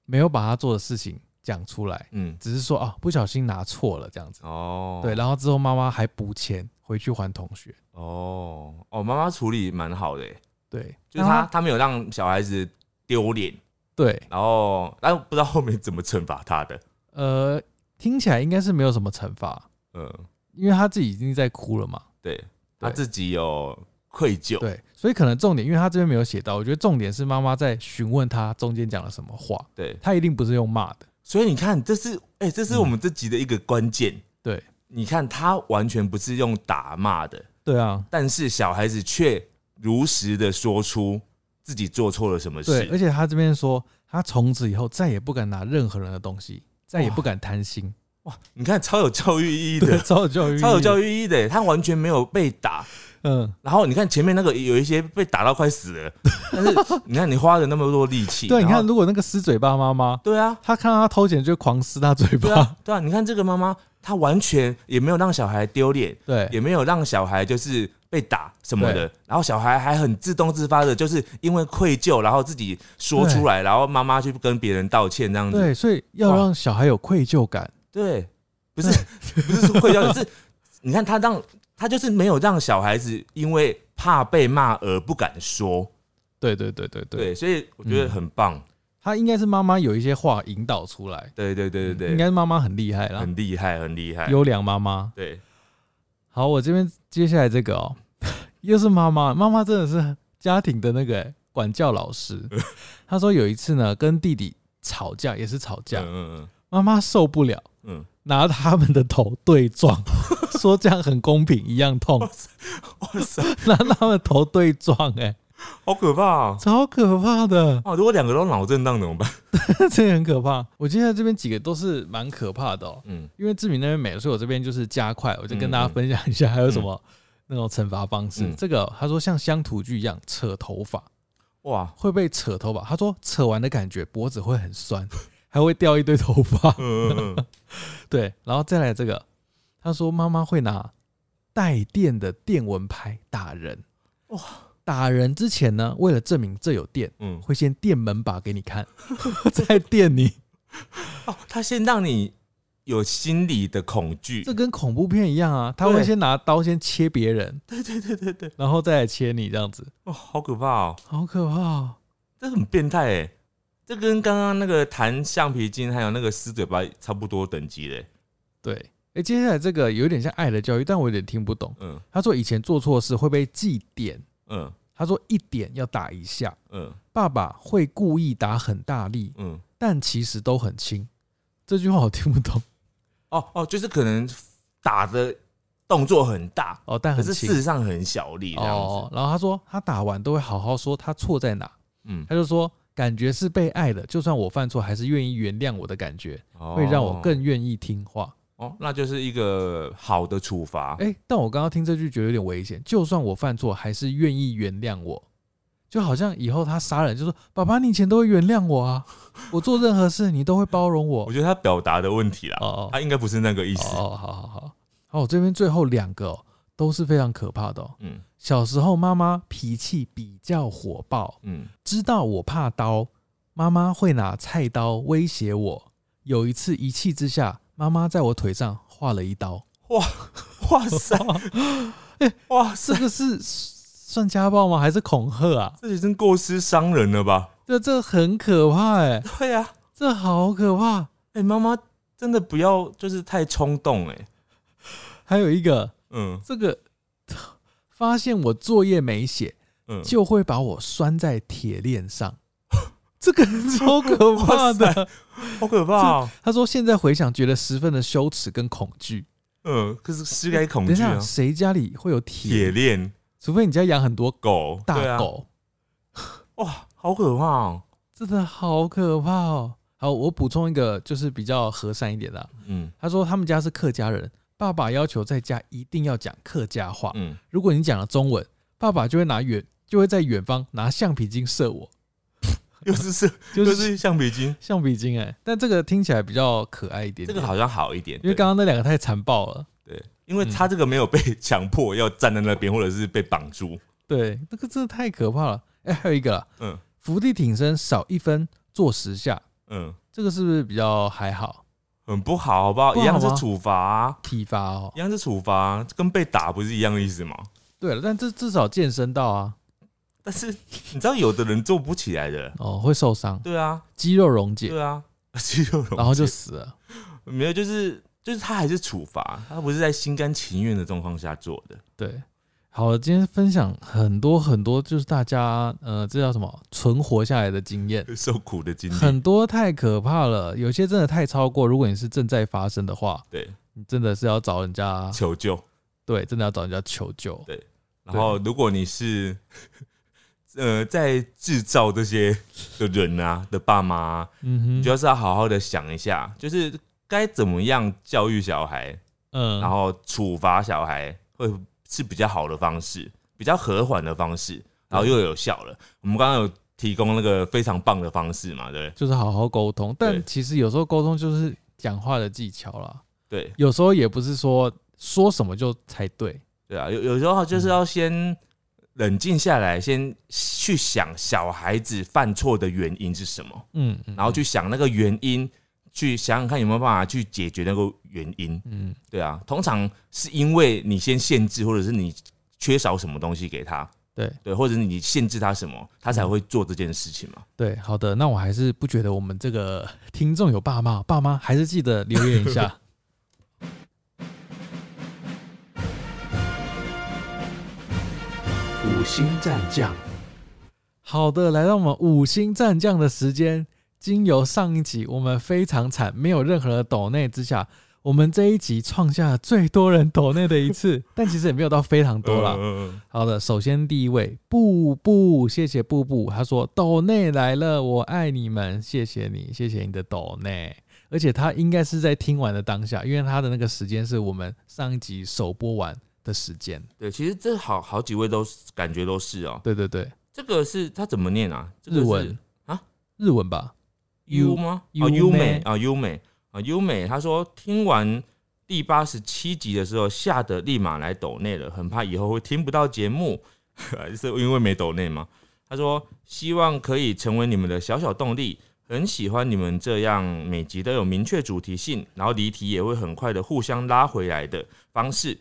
没有把他做的事情讲出来，嗯只是说啊不小心拿错了这样子。哦，对，然后之后妈妈还补钱回去还同学。哦哦，妈妈处理蛮好的耶，对，就是他他没有让小孩子丢脸，对，然后但不知道后面怎么惩罚他的，呃，听起来应该是没有什么惩罚，嗯，因为他自己已经在哭了嘛。对他自己有愧疚，对，所以可能重点，因为他这边没有写到，我觉得重点是妈妈在询问他中间讲了什么话，对，他一定不是用骂的。所以你看，这是哎、这是我们这集的一个关键。对，你看他完全不是用打骂的，对啊，但是小孩子却如实的说出自己做错了什么事对，而。且他这边说，他从此以后再也不敢拿任何人的东西，再也不敢贪心。哇，你看超有教育意义，的，超有教育，超有教育。意义的，他完全没有被打。嗯，然后你看前面那个有一些被打到快死了，但是你看你花了那么多力气，对，你看，如果那个撕嘴巴妈妈，对啊，他看到他偷钱就狂撕他嘴对啊巴，，对啊，你看这个妈妈，她完全也没有让小孩丢脸，对也没有让小孩就是被打什么的，然后小孩还很自动自发的，就是因为愧疚，然后自己说出来，然后妈妈去跟别人道歉这样子。对，所以要让小孩有愧疚感。对，不是不是说愧疚，是你看他让他就是没有让小孩子因为怕被骂而不敢说。对对对对对，对，所以我觉得很棒。他应该是妈妈有一些话引导出来，对对对对对应，该是妈妈很厉害啦，很厉害，很厉害。优良妈妈。对，好，我这边接下来这个哦，又是妈妈，妈妈真的是家庭的那个欸管教老师。她说有一次呢，跟弟弟吵架，也是吵架，嗯嗯妈妈受不了，嗯拿他们的头对撞，说这样很公平，一样痛，嗯，哇塞，拿他们头对撞、哎，好可怕啊！超可怕的，啊，如果两个都脑震荡怎么办？这个很可怕。我接下来这边几个都是蛮可怕的哦，嗯因为志明那边没了，所以我这边就是加快，我就跟嗯大家分享一下还有什么那种惩罚方式。嗯这个他说像乡土剧一样扯头发。哇，会被扯头发。他说扯完的感觉脖子会很酸，还会掉一堆头发。嗯嗯嗯，对，然后再来这个，他说妈妈会拿带电的电蚊拍打人。哇，打人之前呢，为了证明这有电，嗯，会先电门把给你看，再电你。哦，他先让你有心理的恐惧。这，跟恐怖片一样啊，他会先拿刀先切别人，对。对对对对，然后再来切你，这样子，哦，好可怕哦，好可怕、哦。这很变态哎，这跟刚刚那个弹橡皮筋还有那个撕嘴巴差不多等级嘞，对，哎、接下来这个有点像爱的教育，但我有点听不懂。嗯。他说以前做错事会被记点，嗯他说一点要打一下，嗯爸爸会故意打很大力，嗯，但其实都很轻。这句话我听不懂哦哦，就是可能打的动作很大，哦，但可是事实上很小力这样哦子，。然后他说他打完都会好好说他错在哪，嗯他就说感觉是被爱的，就算我犯错，还是愿意原谅我的感觉，会让我更愿意听话。哦，那就是一个好的处罚。哎、但我刚刚听这句觉得有点危险，就算我犯错，还是愿意原谅我，就好像以后他杀人，就说爸爸，你以前都会原谅我啊，我做任何事你都会包容我我。觉得他表达的问题啦，哦哦他应该不是那个意思。哦，好好好，好，我这边最后两个、哦、都是非常可怕的、哦。嗯小时候妈妈脾气比较火爆，嗯，知道我怕刀，妈妈会拿菜刀威胁我。有一次一气之下，妈妈在我腿上划了一刀。哇塞，哇塞，这个是算家暴吗？还是恐吓啊？这已经过失伤人了吧？这这很可怕哎、对呀、啊，这好可怕。哎、妈妈真的不要就是太冲动哎、还有一个，嗯这个发现我作业没写，嗯，就会把我拴在铁链上。这个超可怕的。好可怕哦。他说现在回想，觉得十分的羞耻跟恐惧。嗯，可是是该恐等一下，惧啊。谁家里会有铁铁链除非你家养很多狗，大狗，哇，好可怕哦。真的好可怕哦。好，我补充一个，就是比较和善一点的啊、嗯他说他们家是客家人，爸爸要求在家一定要讲客家话。嗯，如果你讲了中文，爸爸就会拿远，就会在远方拿橡皮筋射我，又是是就 就是是橡皮筋，橡皮筋哎、但这个听起来比较可爱一点点这个好像好一点，因为刚刚那两个太残暴了。对，因为他这个没有被强迫要站在那边，或者是被绑住。对，那个真的太可怕了。哎、还有一个啦，嗯伏地挺身少一分做十下，嗯，这个是不是比较还好？很不好，好不好？不好一样是处罚啊，体罚哦一。样是处罚啊，跟被打不是一样的意思吗？对了，但这至少健身到啊，但是你知道，有的人做不起来的，哦，会受伤，对啊，肌肉溶解，对啊，肌肉溶解。然后就死了。没有，就是就是他还是处罚，他不是在心甘情愿的状况下做的。对，好了，今天分享很多很多，就是大家呃，这叫什么存活下来的经验，受苦的经验，很多太可怕了，有些真的太超过。如果你是正在发生的话，对。你真的是要找人家，求救。对，真的要找人家求救。对。然后，如果你是呃在制造这些的人啊的爸妈啊、嗯哼，你就是要好好的想一下，就是该怎么样教育小孩，嗯，然后处罚小孩会是比较好的方式，比较和缓的方式，然后又有效了。我们刚刚有提供那个非常棒的方式嘛，对就是好好沟通。但其实有时候沟通就是讲话的技巧啦，对？对有时候也不是说说什么就才对。对啊，有有时候就是要先冷静下来，先去想小孩子犯错的原因是什么，嗯，嗯然后去想那个原因，去想想看有没有办法去解决那个原因。嗯，对啊，通常是因为你先限制，或者是你缺少什么东西给他，对对，或者是你限制他什么，他才会做这件事情嘛。对，好的，那我还是不觉得我们这个听众有爸妈，爸妈还是记得留言一下。五星战将，好的，来到我们五星战将的时间，经由上一集我们非常惨，没有任何的抖内之下，我们这一集创下了最多人抖内的一次，但其实也没有到非常多啦。嗯嗯好的，首先第一位布布，谢谢布布，他说抖内来了，我爱你们，谢谢你，谢谢你的抖内。而且他应该是在听完的当下，因为他的那个时间是我们上一集首播完的时间。对，其实这好好几位都是感觉都是哦。对对对，这个是他怎么念啊？日文啊，日文吧？U 吗？优哦，优美美啊，优美啊，优美。他说听完第八十七集的时候，吓得立马来抖内了，很怕以后会听不到节目，是因为没抖内吗？他说希望可以成为你们的小小动力，很喜欢你们这样每集都有明确主题性，然后离题也会很快的互相拉回来的方式。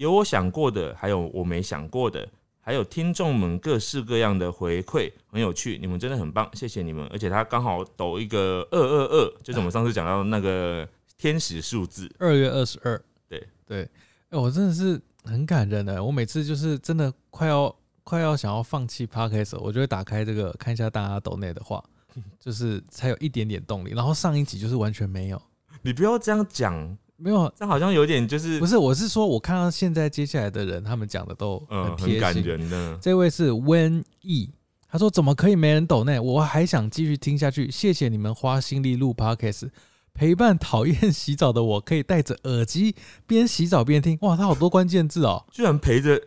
有我想过的，还有我没想过的，还有听众们各式各样的回馈，很有趣，你们真的很棒，谢谢你们。而且他刚好抖一个二二二，就是我们上次讲到那个天使数字，二月二十二。对对，哎、我真的是很感人的。我每次就是真的快要快要想要放弃 podcast，我就会打开这个看一下大家抖内的话，就是才有一点点动力。然后上一集就是完全没有，你不要这样讲，没有。这好像有点就是不是，我是说，我看到现在接下来的人，他们讲的都嗯很贴心。很感人的，这位是 Wen E，他说怎么可以没人抖呢？我还想继续听下去，谢谢你们花心力录 podcast，陪伴讨厌洗澡的我，可以戴着耳机边洗澡边听。哇，他好多关键字哦，居然陪着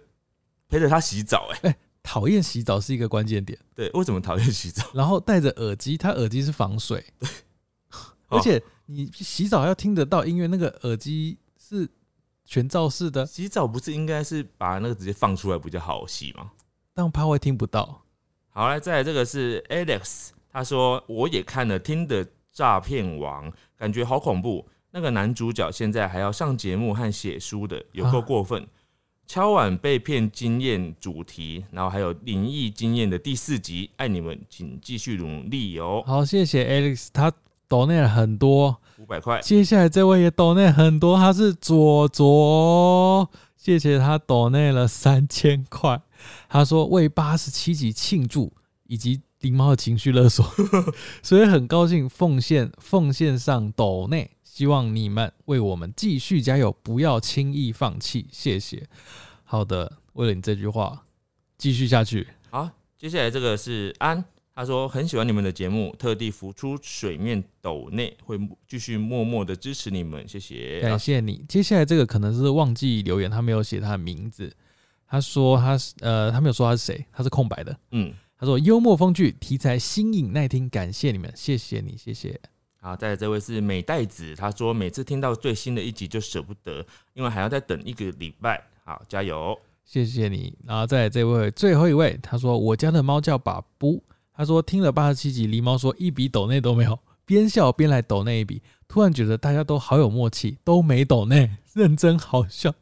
陪着他洗澡、哎，讨厌洗澡是一个关键点。对，为什么讨厌洗澡？然后戴着耳机，他耳机是防水，哦而且你洗澡要听得到音乐，那个耳机是全罩式的，洗澡不是应该是把那个直接放出来比较好洗吗？但怕会听不到。好，来，再来这个是 Alex，他说我也看了《听的诈骗王》，感觉好恐怖。那个男主角现在还要上节目和写书的，有够啊过分。敲碗被骗经验主题，然后还有灵异经验的第四集，爱你们，请继续努力哦。好，谢谢 Alex，他抖内了很多。五百块，接下来这位也抖内很多，他是左左，谢谢他抖内了三千块。他说为八十七集庆祝，以及狸猫的情绪勒索，所以很高兴奉献奉献上抖内，希望你们为我们继续加油，不要轻易放弃，谢谢。好的，为了你这句话，继续下去。好，接下来这个是安，他说很喜欢你们的节目，特地浮出水面抖内，会继续默默的支持你们，谢谢。感谢你。接下来这个可能是忘记留言，他没有写他的名字。他说他是呃，他没有说他是谁，他是空白的。嗯，他说幽默风趣，题材新颖耐听，感谢你们，谢谢你，谢谢。好，再来这位是美代子，他说每次听到最新的一集就舍不得，因为还要再等一个礼拜。好，加油！谢谢你，然后再来这位最后一位，他说我家的猫叫把布，他说听了八十七集，狸猫说一笔抖内都没有，边笑边来抖那一笔，突然觉得大家都好有默契，都没抖内，认真好笑。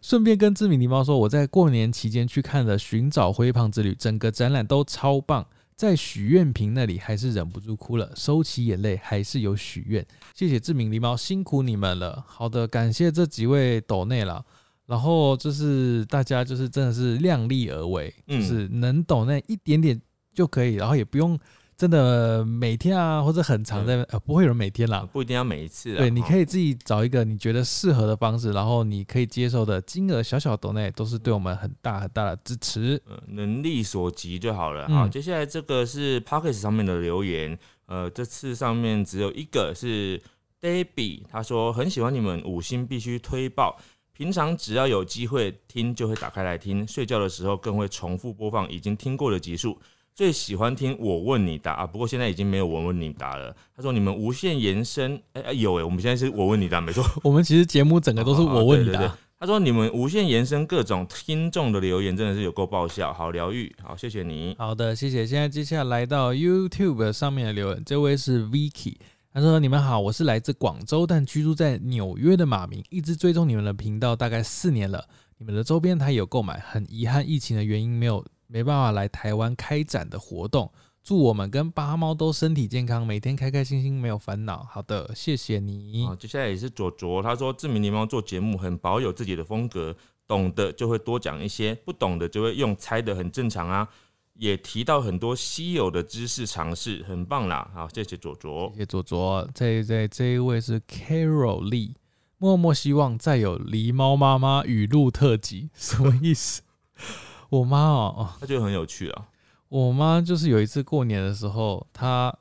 顺便跟知名狸猫说，我在过年期间去看了《寻找灰胖之旅》，整个展览都超棒。在许愿瓶那里还是忍不住哭了，收起眼泪，还是有许愿。谢谢志明狸猫，辛苦你们了。好的，感谢这几位抖内了。然后就是大家就是真的是量力而为，嗯就是能抖那一点点就可以，然后也不用真的每天啊或者很长在、呃不会有人每天啦。不一定要每一次啦。对，你可以以自己找一个你觉得适合的方式，然后你可以接受的金额小小的内，都是对我们很大很大的支持。呃能力所及就好了。嗯好，接下来这个是 p o c k e t 上面的留言，呃，这次上面只有一个是 Debbie，他说很喜欢你们，五星必须推爆。平常只要有机会听，就会打开来听。睡觉的时候更会重复播放已经听过的集数。最喜欢听我问你答啊，不过现在已经没有我问你答了。他说你们无限延伸，哎、哎有哎、我们现在是我问你答，没错。我们其实节目整个都是我问你答、他说你们无限延伸各种听众的留言，真的是有够爆笑，好疗愈，好谢谢你。好的，谢谢。现在接下来到 YouTube 上面的留言，这位是 Vicky，他说：“你们好，我是来自广州但居住在纽约的马明，一直追踪你们的频道大概四年了。你们的周边台有购买，很遗憾疫情的原因没有没办法来台湾开展的活动。祝我们跟八猫都身体健康，每天开开心心，没有烦恼。好的，谢谢你。好，接下来也是左卓，他说志明狸猫做节目很保有自己的风格，懂的就会多讲一些，不懂的就会用猜的，很正常啊。也提到很多稀有的知识尝试，很棒啦。好，谢谢左卓谢。谢左左，这这这一位是 Carol Lee，默默希望再有狸猫妈妈语录特辑，什么意思？我妈哦，哦他觉得很有趣啊。我妈就是有一次过年的时候，她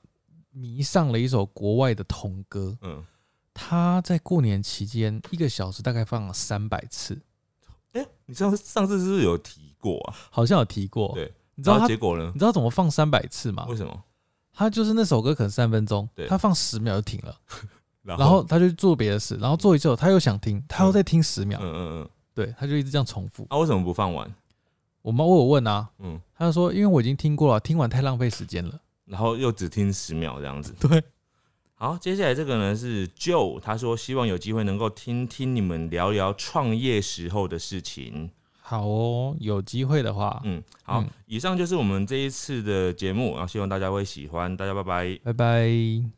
迷上了一首国外的童歌，嗯，她在过年期间一个小时大概放了三百次，哎、你上次上次是不是有提过啊？好像有提过。对，你知道结果呢你？知道怎么放三百次吗为？什么？她就是那首歌可能三分钟对，她放十秒就停了，然然后他就做别的事，然后做一之后她又想听，他又再听十秒嗯，嗯嗯，对，他就一直这样重复。啊，为什么不放完？我妈我有问啊，嗯，他就说因为我已经听过了，听完太浪费时间了。然后又只听十秒这样子。对，好，接下来这个呢是 Joe，他说希望有机会能够听听你们聊聊创业时候的事情。好哦，有机会的话，嗯，好，嗯以上就是我们这一次的节目，然后希望大家会喜欢，大家拜拜。拜拜。